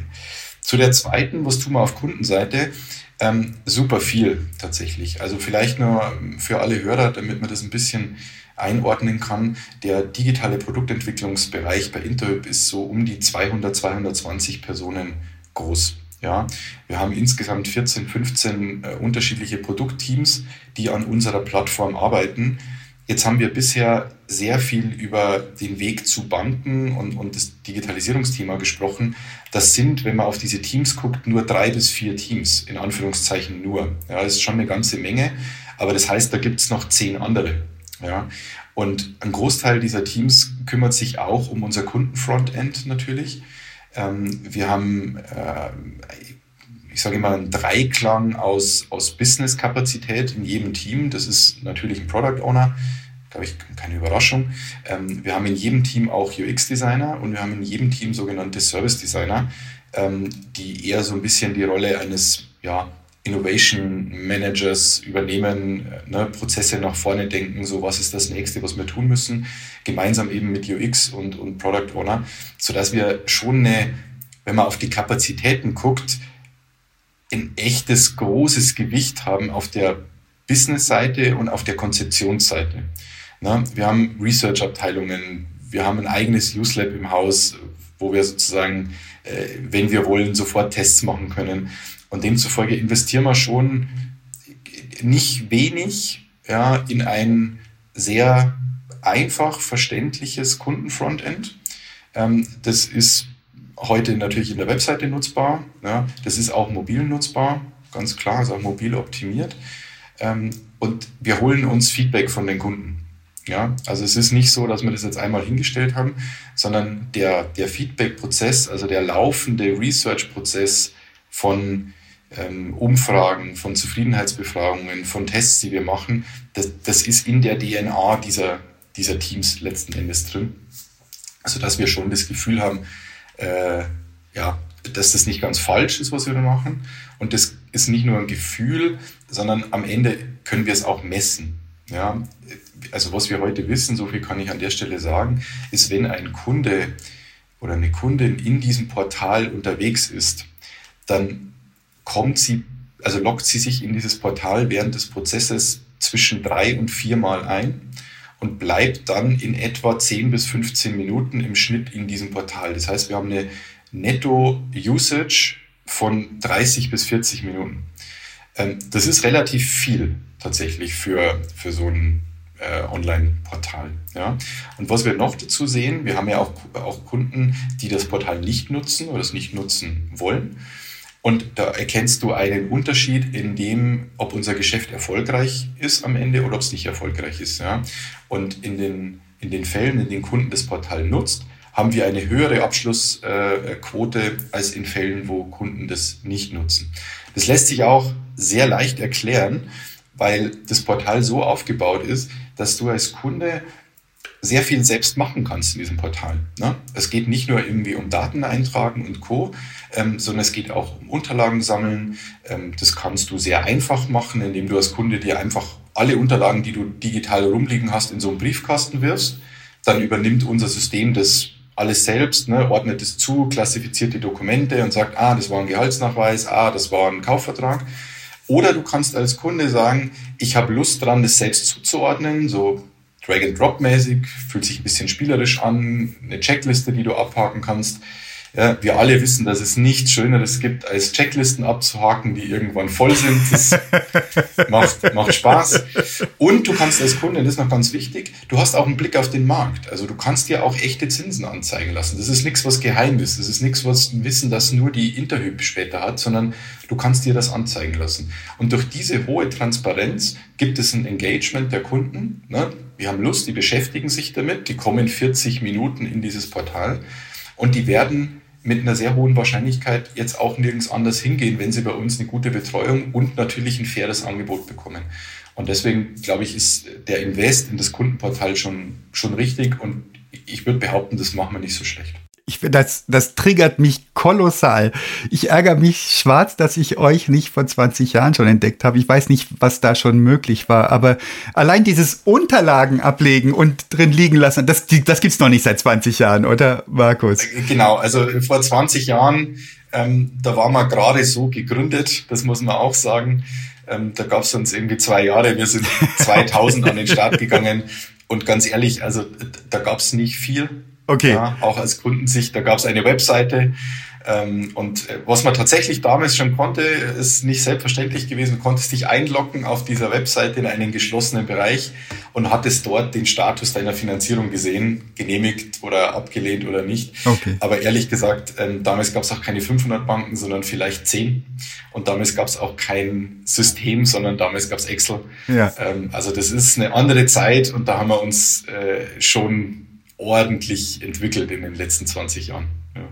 Zu der zweiten, was tun wir auf Kundenseite? Ähm, super viel tatsächlich. Also vielleicht nur für alle Hörer, damit man das ein bisschen einordnen kann. Der digitale Produktentwicklungsbereich bei Interhyp ist so um die 200, 220 Personen groß. Ja, wir haben insgesamt 14, 15 äh, unterschiedliche Produktteams, die an unserer Plattform arbeiten. Jetzt haben wir bisher sehr viel über den Weg zu Banken und, und das Digitalisierungsthema gesprochen. Das sind, wenn man auf diese Teams guckt, nur drei bis vier Teams, in Anführungszeichen nur. Ja, das ist schon eine ganze Menge, aber das heißt, da gibt es noch zehn andere. Ja, und ein Großteil dieser Teams kümmert sich auch um unser Kundenfrontend natürlich. Ähm, wir haben, äh, ich sage immer, einen Dreiklang aus, aus Business-Kapazität in jedem Team. Das ist natürlich ein Product Owner, glaube ich, keine Überraschung. Ähm, wir haben in jedem Team auch UX-Designer und wir haben in jedem Team sogenannte Service-Designer, ähm, die eher so ein bisschen die Rolle eines ja, Innovation Managers übernehmen, ne, Prozesse nach vorne denken, so was ist das nächste, was wir tun müssen, gemeinsam eben mit UX und, und Product Owner, sodass wir schon eine, wenn man auf die Kapazitäten guckt, ein echtes großes Gewicht haben auf der Business-Seite und auf der Konzeptionsseite. Ne, wir haben Research-Abteilungen, wir haben ein eigenes Use Lab im Haus, wo wir sozusagen, äh, wenn wir wollen, sofort Tests machen können. Und demzufolge investieren wir schon nicht wenig ja, in ein sehr einfach verständliches Kundenfrontend. Ähm, das ist heute natürlich in der Webseite nutzbar. Ja. Das ist auch mobil nutzbar, ganz klar, ist auch mobil optimiert. Ähm, und wir holen uns Feedback von den Kunden. Ja, also es ist nicht so, dass wir das jetzt einmal hingestellt haben, sondern der, der Feedback-Prozess, also der laufende Research-Prozess von ähm, Umfragen, von Zufriedenheitsbefragungen, von Tests, die wir machen, das, das ist in der DNA dieser, dieser Teams letzten Endes drin. Also dass wir schon das Gefühl haben, äh, ja, dass das nicht ganz falsch ist, was wir da machen. Und das ist nicht nur ein Gefühl, sondern am Ende können wir es auch messen. Ja, also was wir heute wissen, so viel kann ich an der Stelle sagen, ist, wenn ein Kunde oder eine Kundin in diesem Portal unterwegs ist, dann kommt sie, also lockt sie sich in dieses Portal während des Prozesses zwischen drei und viermal ein und bleibt dann in etwa 10 bis 15 Minuten im Schnitt in diesem Portal. Das heißt, wir haben eine Netto-Usage von 30 bis 40 Minuten. Ähm, das ist relativ viel tatsächlich für, für so ein äh, Online-Portal. Ja? Und was wir noch dazu sehen, wir haben ja auch, auch Kunden, die das Portal nicht nutzen oder es nicht nutzen wollen. Und da erkennst du einen Unterschied in dem, ob unser Geschäft erfolgreich ist am Ende oder ob es nicht erfolgreich ist. Ja? Und in den, in den Fällen, in denen Kunden das Portal nutzt, haben wir eine höhere Abschlussquote äh, als in Fällen, wo Kunden das nicht nutzen. Das lässt sich auch sehr leicht erklären, weil das Portal so aufgebaut ist, dass du als Kunde sehr viel selbst machen kannst in diesem Portal. Ne? Es geht nicht nur irgendwie um Daten eintragen und Co., ähm, sondern es geht auch um Unterlagen sammeln. Ähm, das kannst du sehr einfach machen, indem du als Kunde dir einfach alle Unterlagen, die du digital rumliegen hast, in so einen Briefkasten wirfst. Dann übernimmt unser System das alles selbst, ne, ordnet es zu, klassifiziert die Dokumente und sagt, ah, das war ein Gehaltsnachweis, ah, das war ein Kaufvertrag. Oder du kannst als Kunde sagen, ich habe Lust dran, das selbst zuzuordnen, so Drag-and-Drop-mäßig, fühlt sich ein bisschen spielerisch an, eine Checkliste, die du abhaken kannst. Ja, wir alle wissen, dass es nichts Schöneres gibt, als Checklisten abzuhaken, die irgendwann voll sind. Das macht, macht Spaß. Und du kannst als Kunde, das ist noch ganz wichtig, du hast auch einen Blick auf den Markt. Also du kannst dir auch echte Zinsen anzeigen lassen. Das ist nichts, was geheim ist. Das ist nichts, was ein Wissen, das nur die Interhyp später hat, sondern du kannst dir das anzeigen lassen. Und durch diese hohe Transparenz gibt es ein Engagement der Kunden. Ne? Wir haben Lust, die beschäftigen sich damit, die kommen 40 Minuten in dieses Portal und die werden mit einer sehr hohen Wahrscheinlichkeit jetzt auch nirgends anders hingehen, wenn sie bei uns eine gute Betreuung und natürlich ein faires Angebot bekommen. Und deswegen, glaube ich, ist der Invest in das Kundenportal schon, schon richtig und ich würde behaupten, das machen wir nicht so schlecht. Ich das, das triggert mich kolossal. Ich ärgere mich schwarz, dass ich euch nicht vor 20 Jahren schon entdeckt habe. Ich weiß nicht, was da schon möglich war, aber allein dieses Unterlagen ablegen und drin liegen lassen, das, das es noch nicht seit 20 Jahren, oder Markus? Genau, also vor 20 Jahren, ähm, da waren wir gerade so gegründet, das muss man auch sagen. Ähm, da gab es uns irgendwie zwei Jahre, wir sind 2000 an den Start gegangen. Und ganz ehrlich, also da gab es nicht viel. Okay. Ja, auch als Kundensicht, da gab es eine Webseite. Ähm, und äh, was man tatsächlich damals schon konnte, ist nicht selbstverständlich gewesen. Du konntest dich einloggen auf dieser Webseite in einen geschlossenen Bereich und hattest dort den Status deiner Finanzierung gesehen, genehmigt oder abgelehnt oder nicht. Okay. Aber ehrlich gesagt, ähm, damals gab es auch keine 500 Banken, sondern vielleicht 10. Und damals gab es auch kein System, sondern damals gab es Excel. Ja. Ähm, also das ist eine andere Zeit und da haben wir uns äh, schon ordentlich entwickelt in den letzten 20 Jahren. Ja.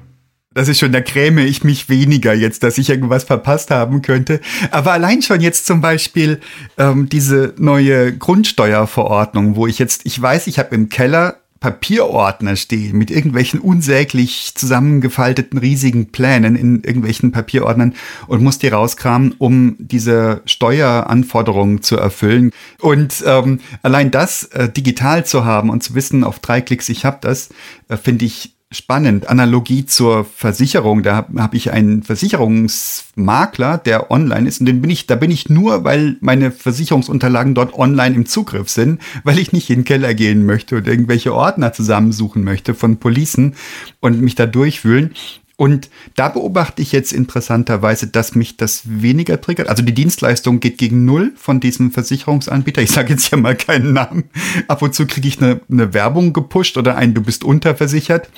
Das ist schon, da gräme ich mich weniger jetzt, dass ich irgendwas verpasst haben könnte. Aber allein schon jetzt zum Beispiel ähm, diese neue Grundsteuerverordnung, wo ich jetzt, ich weiß, ich habe im Keller Papierordner stehen mit irgendwelchen unsäglich zusammengefalteten riesigen Plänen in irgendwelchen Papierordnern und muss die rauskramen, um diese Steueranforderungen zu erfüllen. Und ähm, allein das äh, digital zu haben und zu wissen, auf drei Klicks, ich habe das, äh, finde ich spannend. Analogie zur Versicherung. Da habe hab ich einen Versicherungsmakler, der online ist. Und den bin ich, da bin ich nur, weil meine Versicherungsunterlagen dort online im Zugriff sind, weil ich nicht in den Keller gehen möchte und irgendwelche Ordner zusammensuchen möchte von Policen und mich da durchwühlen. Und da beobachte ich jetzt interessanterweise, dass mich das weniger triggert. Also die Dienstleistung geht gegen Null von diesem Versicherungsanbieter. Ich sage jetzt ja mal keinen Namen. Ab und zu kriege ich eine, eine Werbung gepusht oder ein, du bist unterversichert.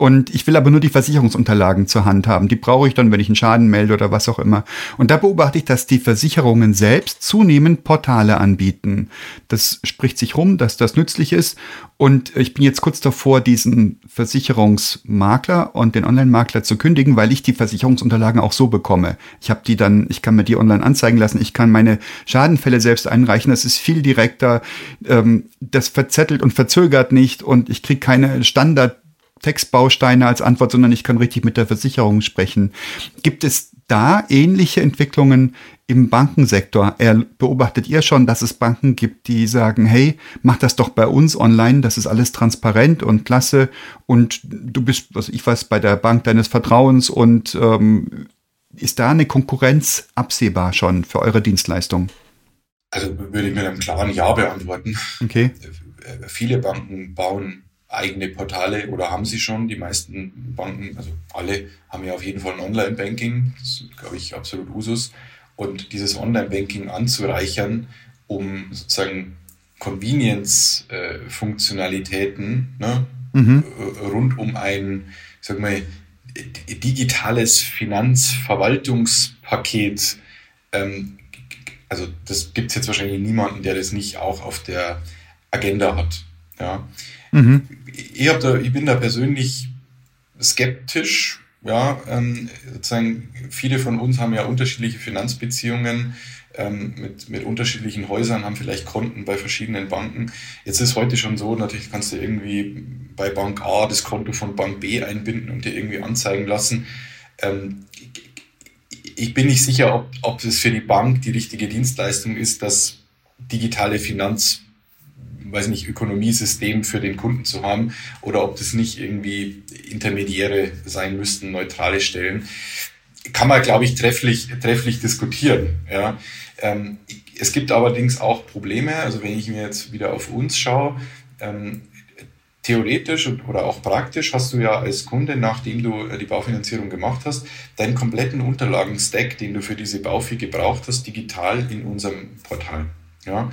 Und ich will aber nur die Versicherungsunterlagen zur Hand haben. Die brauche ich dann, wenn ich einen Schaden melde oder was auch immer. Und da beobachte ich, dass die Versicherungen selbst zunehmend Portale anbieten. Das spricht sich rum, dass das nützlich ist. Und ich bin jetzt kurz davor, diesen Versicherungsmakler und den Online-Makler zu kündigen, weil ich die Versicherungsunterlagen auch so bekomme. Ich habe die dann, ich kann mir die online anzeigen lassen, ich kann meine Schadenfälle selbst einreichen. Das ist viel direkter. Ähm, das verzettelt und verzögert nicht und ich kriege keine Standard Textbausteine als Antwort, sondern ich kann richtig mit der Versicherung sprechen. Gibt es da ähnliche Entwicklungen im Bankensektor? Er, beobachtet ihr schon, dass es Banken gibt, die sagen, hey, mach das doch bei uns online, das ist alles transparent und klasse und du bist, was ich weiß, bei der Bank deines Vertrauens und ähm, ist da eine Konkurrenz absehbar schon für eure Dienstleistung? Also würde ich mit einem klaren Ja beantworten. Okay. Viele Banken bauen eigene Portale oder haben sie schon. Die meisten Banken, also alle, haben ja auf jeden Fall ein Online-Banking. Das ist, glaube ich, absolut Usus. Und dieses Online-Banking anzureichern, um sozusagen Convenience-Funktionalitäten ne, mhm. rund um ein, sag mal, digitales Finanzverwaltungspaket. Ähm, also das gibt es jetzt wahrscheinlich niemanden, der das nicht auch auf der Agenda hat. Ja. Mhm. Ich, da, ich bin da persönlich skeptisch. Ja, ähm, sozusagen viele von uns haben ja unterschiedliche Finanzbeziehungen ähm, mit, mit unterschiedlichen Häusern, haben vielleicht Konten bei verschiedenen Banken. Jetzt ist heute schon so, natürlich kannst du irgendwie bei Bank A das Konto von Bank B einbinden und dir irgendwie anzeigen lassen. Ähm, ich bin nicht sicher, ob, ob für die Bank die richtige Dienstleistung ist, dass digitale Finanz weiß nicht, Ökonomiesystem für den Kunden zu haben oder ob das nicht irgendwie Intermediäre sein müssten, neutrale Stellen. Kann man, glaube ich, trefflich, trefflich diskutieren. Ja. Ähm, es gibt allerdings auch Probleme, also wenn ich mir jetzt wieder auf uns schaue, ähm, theoretisch oder auch praktisch hast du ja als Kunde, nachdem du die Baufinanzierung gemacht hast, deinen kompletten Unterlagen-Stack, den du für diese Baufi gebraucht hast, digital in unserem Portal. Ja.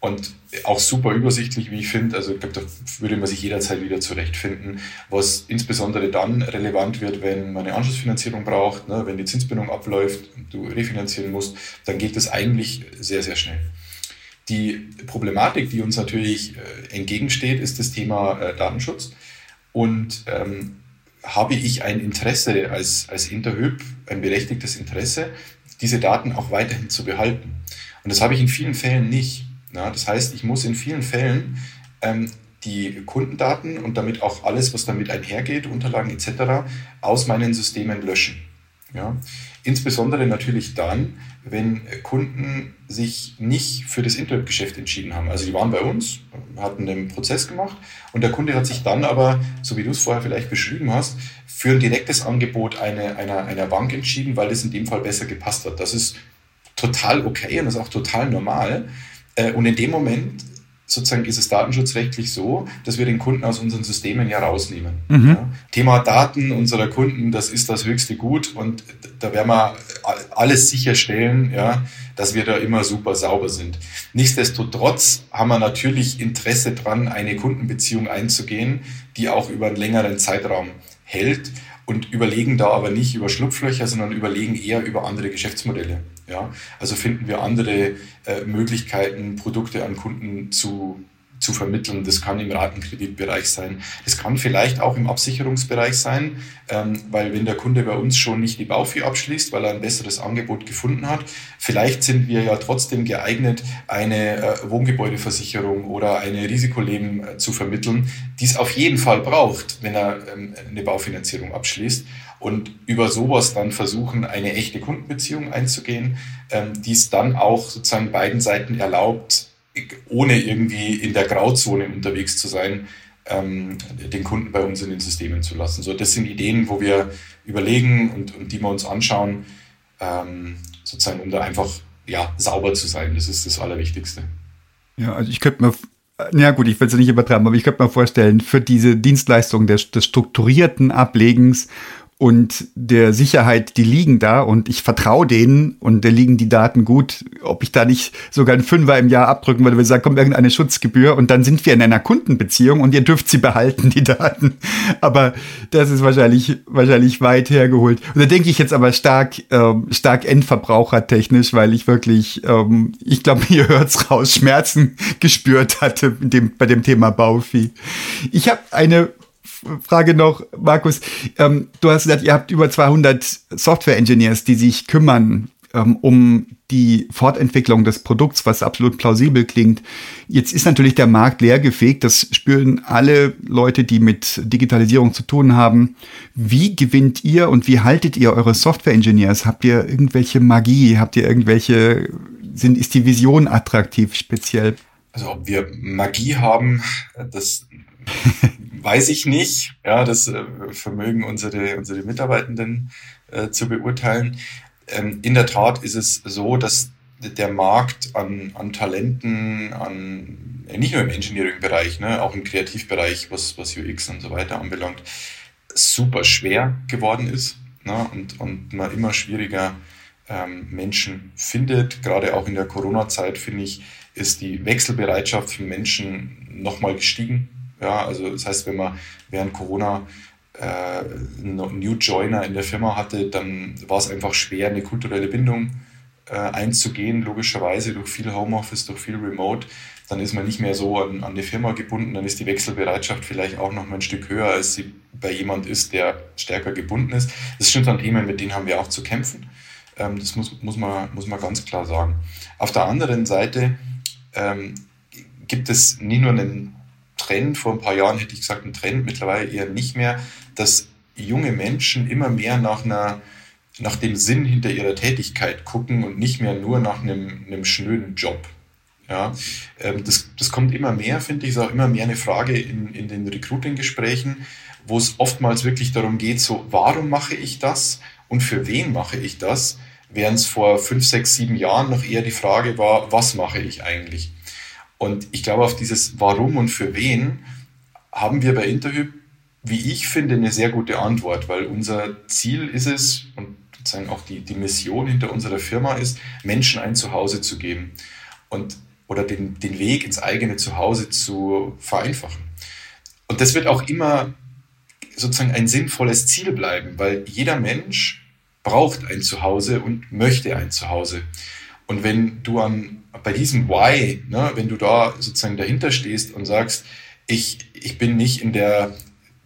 Und auch super übersichtlich, wie ich finde. Also ich glaube, da würde man sich jederzeit wieder zurechtfinden, was insbesondere dann relevant wird, wenn man eine Anschlussfinanzierung braucht, ne, wenn die Zinsbindung abläuft und du refinanzieren musst, dann geht das eigentlich sehr, sehr schnell. Die Problematik, die uns natürlich äh, entgegensteht, ist das Thema äh, Datenschutz. Und ähm, habe ich ein Interesse als, als Interhyp, ein berechtigtes Interesse, diese Daten auch weiterhin zu behalten. Und das habe ich in vielen Fällen nicht. Ja, das heißt, ich muss in vielen Fällen ähm, die Kundendaten und damit auch alles, was damit einhergeht, Unterlagen etc., aus meinen Systemen löschen. Ja? Insbesondere natürlich dann, wenn Kunden sich nicht für das Internetgeschäft entschieden haben. Also die waren bei uns, hatten einen Prozess gemacht und der Kunde hat sich dann aber, so wie du es vorher vielleicht beschrieben hast, für ein direktes Angebot eine, einer, einer Bank entschieden, weil das in dem Fall besser gepasst hat. Das ist total okay und das ist auch total normal. Äh, und in dem Moment sozusagen ist es datenschutzrechtlich so, dass wir den Kunden aus unseren Systemen ja rausnehmen. Mhm. Ja. Thema Daten unserer Kunden, das ist das höchste Gut und da werden wir alles sicherstellen, ja, dass wir da immer super sauber sind. Nichtsdestotrotz haben wir natürlich Interesse dran, eine Kundenbeziehung einzugehen, die auch über einen längeren Zeitraum hält und überlegen da aber nicht über Schlupflöcher, sondern überlegen eher über andere Geschäftsmodelle. Ja? Also finden wir andere äh, Möglichkeiten, Produkte an Kunden zu zu vermitteln. Das kann im Ratenkreditbereich sein. Das kann vielleicht auch im Absicherungsbereich sein, ähm, weil wenn der Kunde bei uns schon nicht die Baufi abschließt, weil er ein besseres Angebot gefunden hat, vielleicht sind wir ja trotzdem geeignet, eine äh, Wohngebäudeversicherung oder eine Risikoleben äh, zu vermitteln, die es auf jeden Fall braucht, wenn er ähm, eine Baufinanzierung abschließt und über sowas dann versuchen, eine echte Kundenbeziehung einzugehen, ähm, die es dann auch sozusagen beiden Seiten erlaubt, ohne irgendwie in der Grauzone unterwegs zu sein, ähm, den Kunden bei uns in den Systemen zu lassen. So, das sind Ideen, wo wir überlegen und, und die wir uns anschauen, ähm, sozusagen, um da einfach ja, sauber zu sein. Das ist das Allerwichtigste. Ja, also ich könnte mir ja gut, ich will es nicht übertreiben, aber ich könnte mir vorstellen, für diese Dienstleistung des, des strukturierten Ablegens und der Sicherheit, die liegen da und ich vertraue denen und da liegen die Daten gut. Ob ich da nicht sogar einen Fünfer im Jahr abdrücken würde, wir sagen, kommt irgendeine Schutzgebühr und dann sind wir in einer Kundenbeziehung und ihr dürft sie behalten, die Daten. Aber das ist wahrscheinlich, wahrscheinlich weit hergeholt. Und da denke ich jetzt aber stark, ähm, stark endverbrauchertechnisch, weil ich wirklich, ähm, ich glaube, ihr hört's raus, Schmerzen gespürt hatte dem, bei dem Thema Bauvieh. Ich habe eine Frage noch, Markus. Ähm, du hast gesagt, ihr habt über 200 Software-Engineers, die sich kümmern ähm, um die Fortentwicklung des Produkts, was absolut plausibel klingt. Jetzt ist natürlich der Markt leergefegt. Das spüren alle Leute, die mit Digitalisierung zu tun haben. Wie gewinnt ihr und wie haltet ihr eure Software-Engineers? Habt ihr irgendwelche Magie? Habt ihr irgendwelche, sind, ist die Vision attraktiv speziell? Also ob wir Magie haben, das weiß ich nicht. Ja, das äh, vermögen unsere, unsere Mitarbeitenden äh, zu beurteilen. Ähm, in der Tat ist es so, dass der Markt an, an Talenten, an nicht nur im Engineering-Bereich, ne, auch im Kreativbereich, was, was UX und so weiter anbelangt, super schwer geworden ist ne, und, und man immer schwieriger ähm, Menschen findet. Gerade auch in der Corona-Zeit, finde ich, ist die Wechselbereitschaft für Menschen nochmal gestiegen. Ja, also das heißt, wenn man während Corona äh, New Joiner in der Firma hatte, dann war es einfach schwer, eine kulturelle Bindung äh, einzugehen, logischerweise durch viel Homeoffice, durch viel Remote. Dann ist man nicht mehr so an, an die Firma gebunden, dann ist die Wechselbereitschaft vielleicht auch noch mal ein Stück höher, als sie bei jemand ist, der stärker gebunden ist. Das sind dann Themen, mit denen haben wir auch zu kämpfen. Ähm, das muss, muss, man, muss man ganz klar sagen. Auf der anderen Seite ähm, gibt es nie nur einen Trend, vor ein paar Jahren hätte ich gesagt, ein Trend, mittlerweile eher nicht mehr, dass junge Menschen immer mehr nach einer nach dem Sinn hinter ihrer Tätigkeit gucken und nicht mehr nur nach einem, einem schnöden Job. Ja, ähm, das, das kommt immer mehr, finde ich, ist auch immer mehr eine Frage in, in den Recruiting-Gesprächen, wo es oftmals wirklich darum geht, so, warum mache ich das und für wen mache ich das, während es vor fünf, sechs, sieben Jahren noch eher die Frage war, was mache ich eigentlich? Und ich glaube, auf dieses Warum und für wen haben wir bei Interhyp, wie ich finde, eine sehr gute Antwort, weil unser Ziel ist es und sozusagen auch die, die Mission hinter unserer Firma ist, Menschen ein Zuhause zu geben und oder den, den Weg ins eigene Zuhause zu vereinfachen. Und das wird auch immer sozusagen ein sinnvolles Ziel bleiben, weil jeder Mensch braucht ein Zuhause und möchte ein Zuhause. Und wenn du an, bei diesem Why, ne, wenn du da sozusagen dahinter stehst und sagst, ich, ich bin nicht in der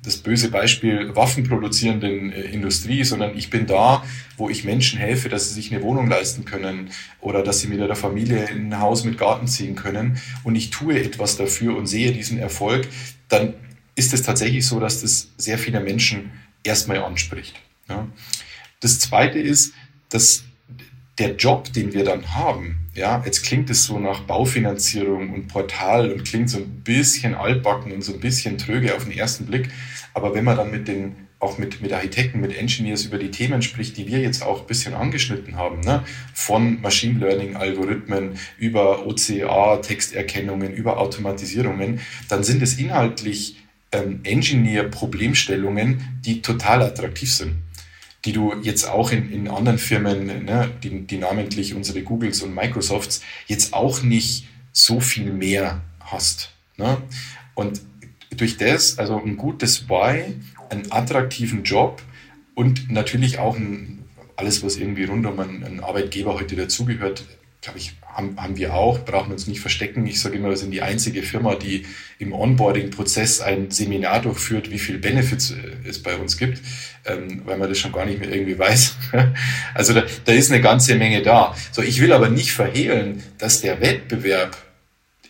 das böse Beispiel waffenproduzierenden äh, Industrie, sondern ich bin da, wo ich Menschen helfe, dass sie sich eine Wohnung leisten können oder dass sie mit ihrer Familie in ein Haus mit Garten ziehen können und ich tue etwas dafür und sehe diesen Erfolg, dann ist es tatsächlich so, dass das sehr viele Menschen erstmal anspricht. Ja. Das Zweite ist, dass der Job, den wir dann haben, ja, jetzt klingt es so nach Baufinanzierung und Portal und klingt so ein bisschen altbacken und so ein bisschen tröge auf den ersten Blick. Aber wenn man dann mit den, auch mit, mit Architekten, mit Engineers über die Themen spricht, die wir jetzt auch ein bisschen angeschnitten haben, ne? von Machine Learning Algorithmen über OCA, Texterkennungen, über Automatisierungen, dann sind es inhaltlich ähm, Engineer-Problemstellungen, die total attraktiv sind die du jetzt auch in, in anderen Firmen, ne, die, die namentlich unsere Googles und Microsofts, jetzt auch nicht so viel mehr hast. Ne? Und durch das, also ein gutes Why, einen attraktiven Job und natürlich auch ein, alles, was irgendwie rund um einen, einen Arbeitgeber heute dazugehört, glaube ich, haben, haben wir auch, brauchen uns nicht verstecken. Ich sage immer, wir sind die einzige Firma, die im Onboarding-Prozess ein Seminar durchführt, wie viel Benefits äh, es bei uns gibt, ähm, weil man das schon gar nicht mehr irgendwie weiß. also da, da ist eine ganze Menge da. So, ich will aber nicht verhehlen, dass der Wettbewerb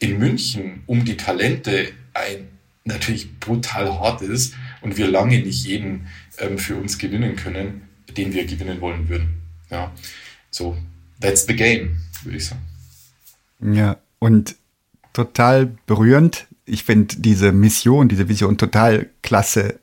in München um die Talente ein natürlich brutal hart ist und wir lange nicht jeden ähm, für uns gewinnen können, den wir gewinnen wollen würden. Ja, so, that's the game, würde ich sagen. Ja, und total berührend. Ich finde diese Mission, diese Vision total klasse.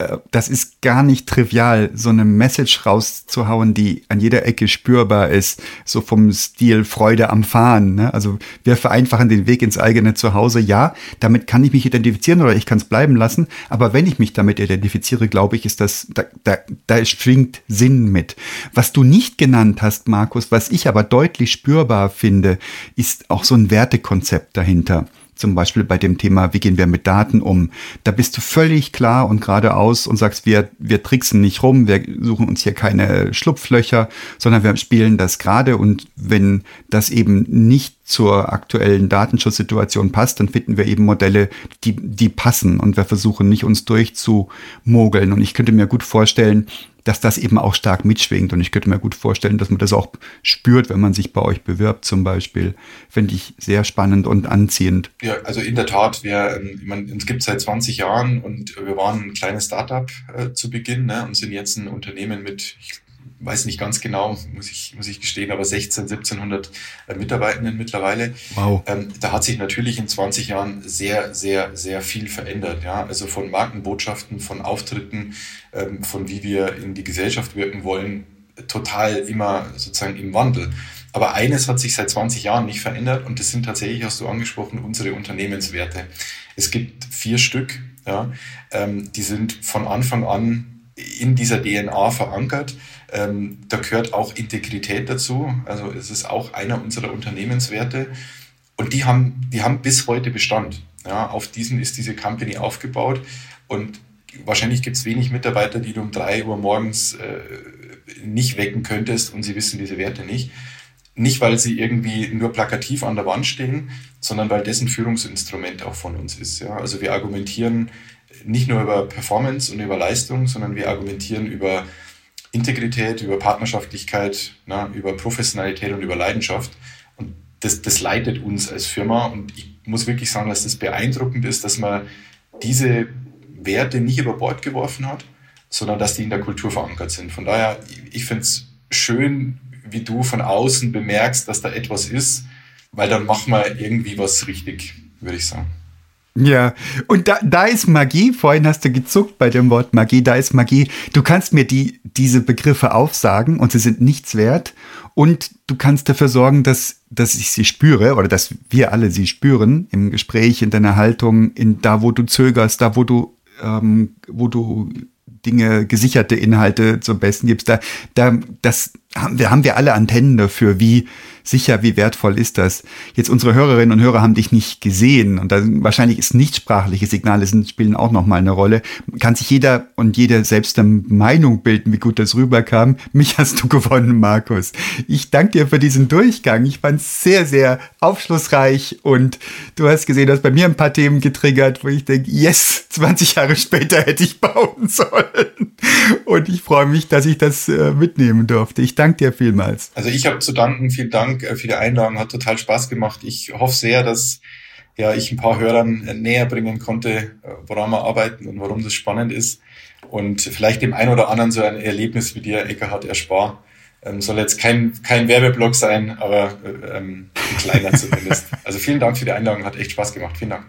Äh, das ist gar nicht trivial, so eine Message rauszuhauen, die an jeder Ecke spürbar ist, so vom Stil Freude am Fahren. Ne? Also wir vereinfachen den Weg ins eigene Zuhause. Ja, damit kann ich mich identifizieren oder ich kann es bleiben lassen. Aber wenn ich mich damit identifiziere, glaube ich, ist das, da, da, da schwingt Sinn mit. Was du nicht genannt hast, Markus, was ich aber deutlich spürbar finde, ist auch so ein Wertekonzept dahinter zum Beispiel bei dem Thema, wie gehen wir mit Daten um. Da bist du völlig klar und geradeaus und sagst, wir, wir tricksen nicht rum, wir suchen uns hier keine Schlupflöcher, sondern wir spielen das gerade und wenn das eben nicht zur aktuellen Datenschutzsituation passt, dann finden wir eben Modelle, die, die passen und wir versuchen nicht uns durchzumogeln. Und ich könnte mir gut vorstellen, dass das eben auch stark mitschwingt. Und ich könnte mir gut vorstellen, dass man das auch spürt, wenn man sich bei euch bewirbt zum Beispiel. Finde ich sehr spannend und anziehend. Ja, also in der Tat, wir, ähm, man, uns gibt seit 20 Jahren und wir waren ein kleines Startup äh, zu Beginn ne, und sind jetzt ein Unternehmen mit, ich weiß nicht ganz genau, muss ich, muss ich gestehen, aber 16, 1700 äh, Mitarbeitenden mittlerweile. Wow. Ähm, da hat sich natürlich in 20 Jahren sehr, sehr, sehr viel verändert. Ja? Also von Markenbotschaften, von Auftritten, ähm, von wie wir in die Gesellschaft wirken wollen, total immer sozusagen im Wandel. Aber eines hat sich seit 20 Jahren nicht verändert und das sind tatsächlich, hast du angesprochen, unsere Unternehmenswerte. Es gibt vier Stück, ja, ähm, die sind von Anfang an in dieser DNA verankert. Ähm, da gehört auch Integrität dazu. Also es ist auch einer unserer Unternehmenswerte. Und die haben, die haben bis heute Bestand. Ja, auf diesen ist diese Company aufgebaut. Und wahrscheinlich gibt es wenig Mitarbeiter, die du um drei Uhr morgens äh, nicht wecken könntest und sie wissen diese Werte nicht. Nicht, weil sie irgendwie nur plakativ an der Wand stehen, sondern weil das ein Führungsinstrument auch von uns ist. Ja? Also wir argumentieren nicht nur über Performance und über Leistung, sondern wir argumentieren über Integrität, über Partnerschaftlichkeit, na, über Professionalität und über Leidenschaft. Und das, das leitet uns als Firma. Und ich muss wirklich sagen, dass das beeindruckend ist, dass man diese Werte nicht über Bord geworfen hat, sondern dass die in der Kultur verankert sind. Von daher, ich finde es schön, wie du von außen bemerkst, dass da etwas ist, weil dann machen wir irgendwie was richtig, würde ich sagen. Ja, und da, da ist Magie, vorhin hast du gezuckt bei dem Wort Magie, da ist Magie. Du kannst mir die, diese Begriffe aufsagen und sie sind nichts wert und du kannst dafür sorgen, dass, dass ich sie spüre oder dass wir alle sie spüren im Gespräch, in deiner Haltung, in da, wo du zögerst, da, wo du, ähm, wo du Dinge, gesicherte Inhalte zum Besten gibst. Da, da, das haben wir, haben wir alle Antennen dafür, wie sicher, wie wertvoll ist das? Jetzt unsere Hörerinnen und Hörer haben dich nicht gesehen und dann wahrscheinlich ist nichtsprachliche Signale sind, spielen auch nochmal eine Rolle. Kann sich jeder und jede selbst eine Meinung bilden, wie gut das rüberkam. Mich hast du gewonnen, Markus. Ich danke dir für diesen Durchgang. Ich fand es sehr, sehr aufschlussreich und du hast gesehen, du hast bei mir ein paar Themen getriggert, wo ich denke, yes, 20 Jahre später hätte ich bauen sollen. Und ich freue mich, dass ich das äh, mitnehmen durfte. Ich danke dir vielmals. Also ich habe zu danken. Vielen Dank äh, für die Einladung. Hat total Spaß gemacht. Ich hoffe sehr, dass ja, ich ein paar Hörern äh, näher bringen konnte, äh, woran wir arbeiten und warum das spannend ist. Und vielleicht dem einen oder anderen so ein Erlebnis wie dir, Eckhard Erspar. Ähm, soll jetzt kein, kein Werbeblock sein, aber ähm, ein kleiner zumindest. Also vielen Dank für die Einladung, hat echt Spaß gemacht. Vielen Dank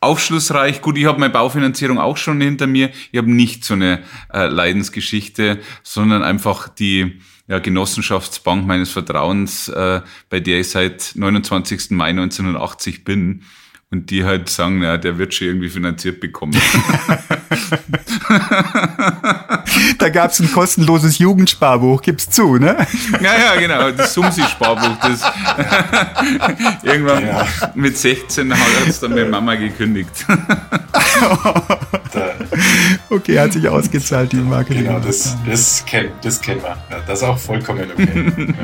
aufschlussreich. Gut, ich habe meine Baufinanzierung auch schon hinter mir. Ich habe nicht so eine äh, Leidensgeschichte, sondern einfach die ja, Genossenschaftsbank meines Vertrauens, äh, bei der ich seit 29. Mai 1980 bin und die halt sagen, ja, der wird schon irgendwie finanziert bekommen. da gab es ein kostenloses Jugendsparbuch, gib's zu, ne? Ja, ja, genau, das Sumsi-Sparbuch. Das irgendwann ja. mit 16 hat es dann mit Mama gekündigt. okay, hat sich ausgezahlt, die Marke. Genau, das, das, kennt, das kennen wir. das ist auch vollkommen okay.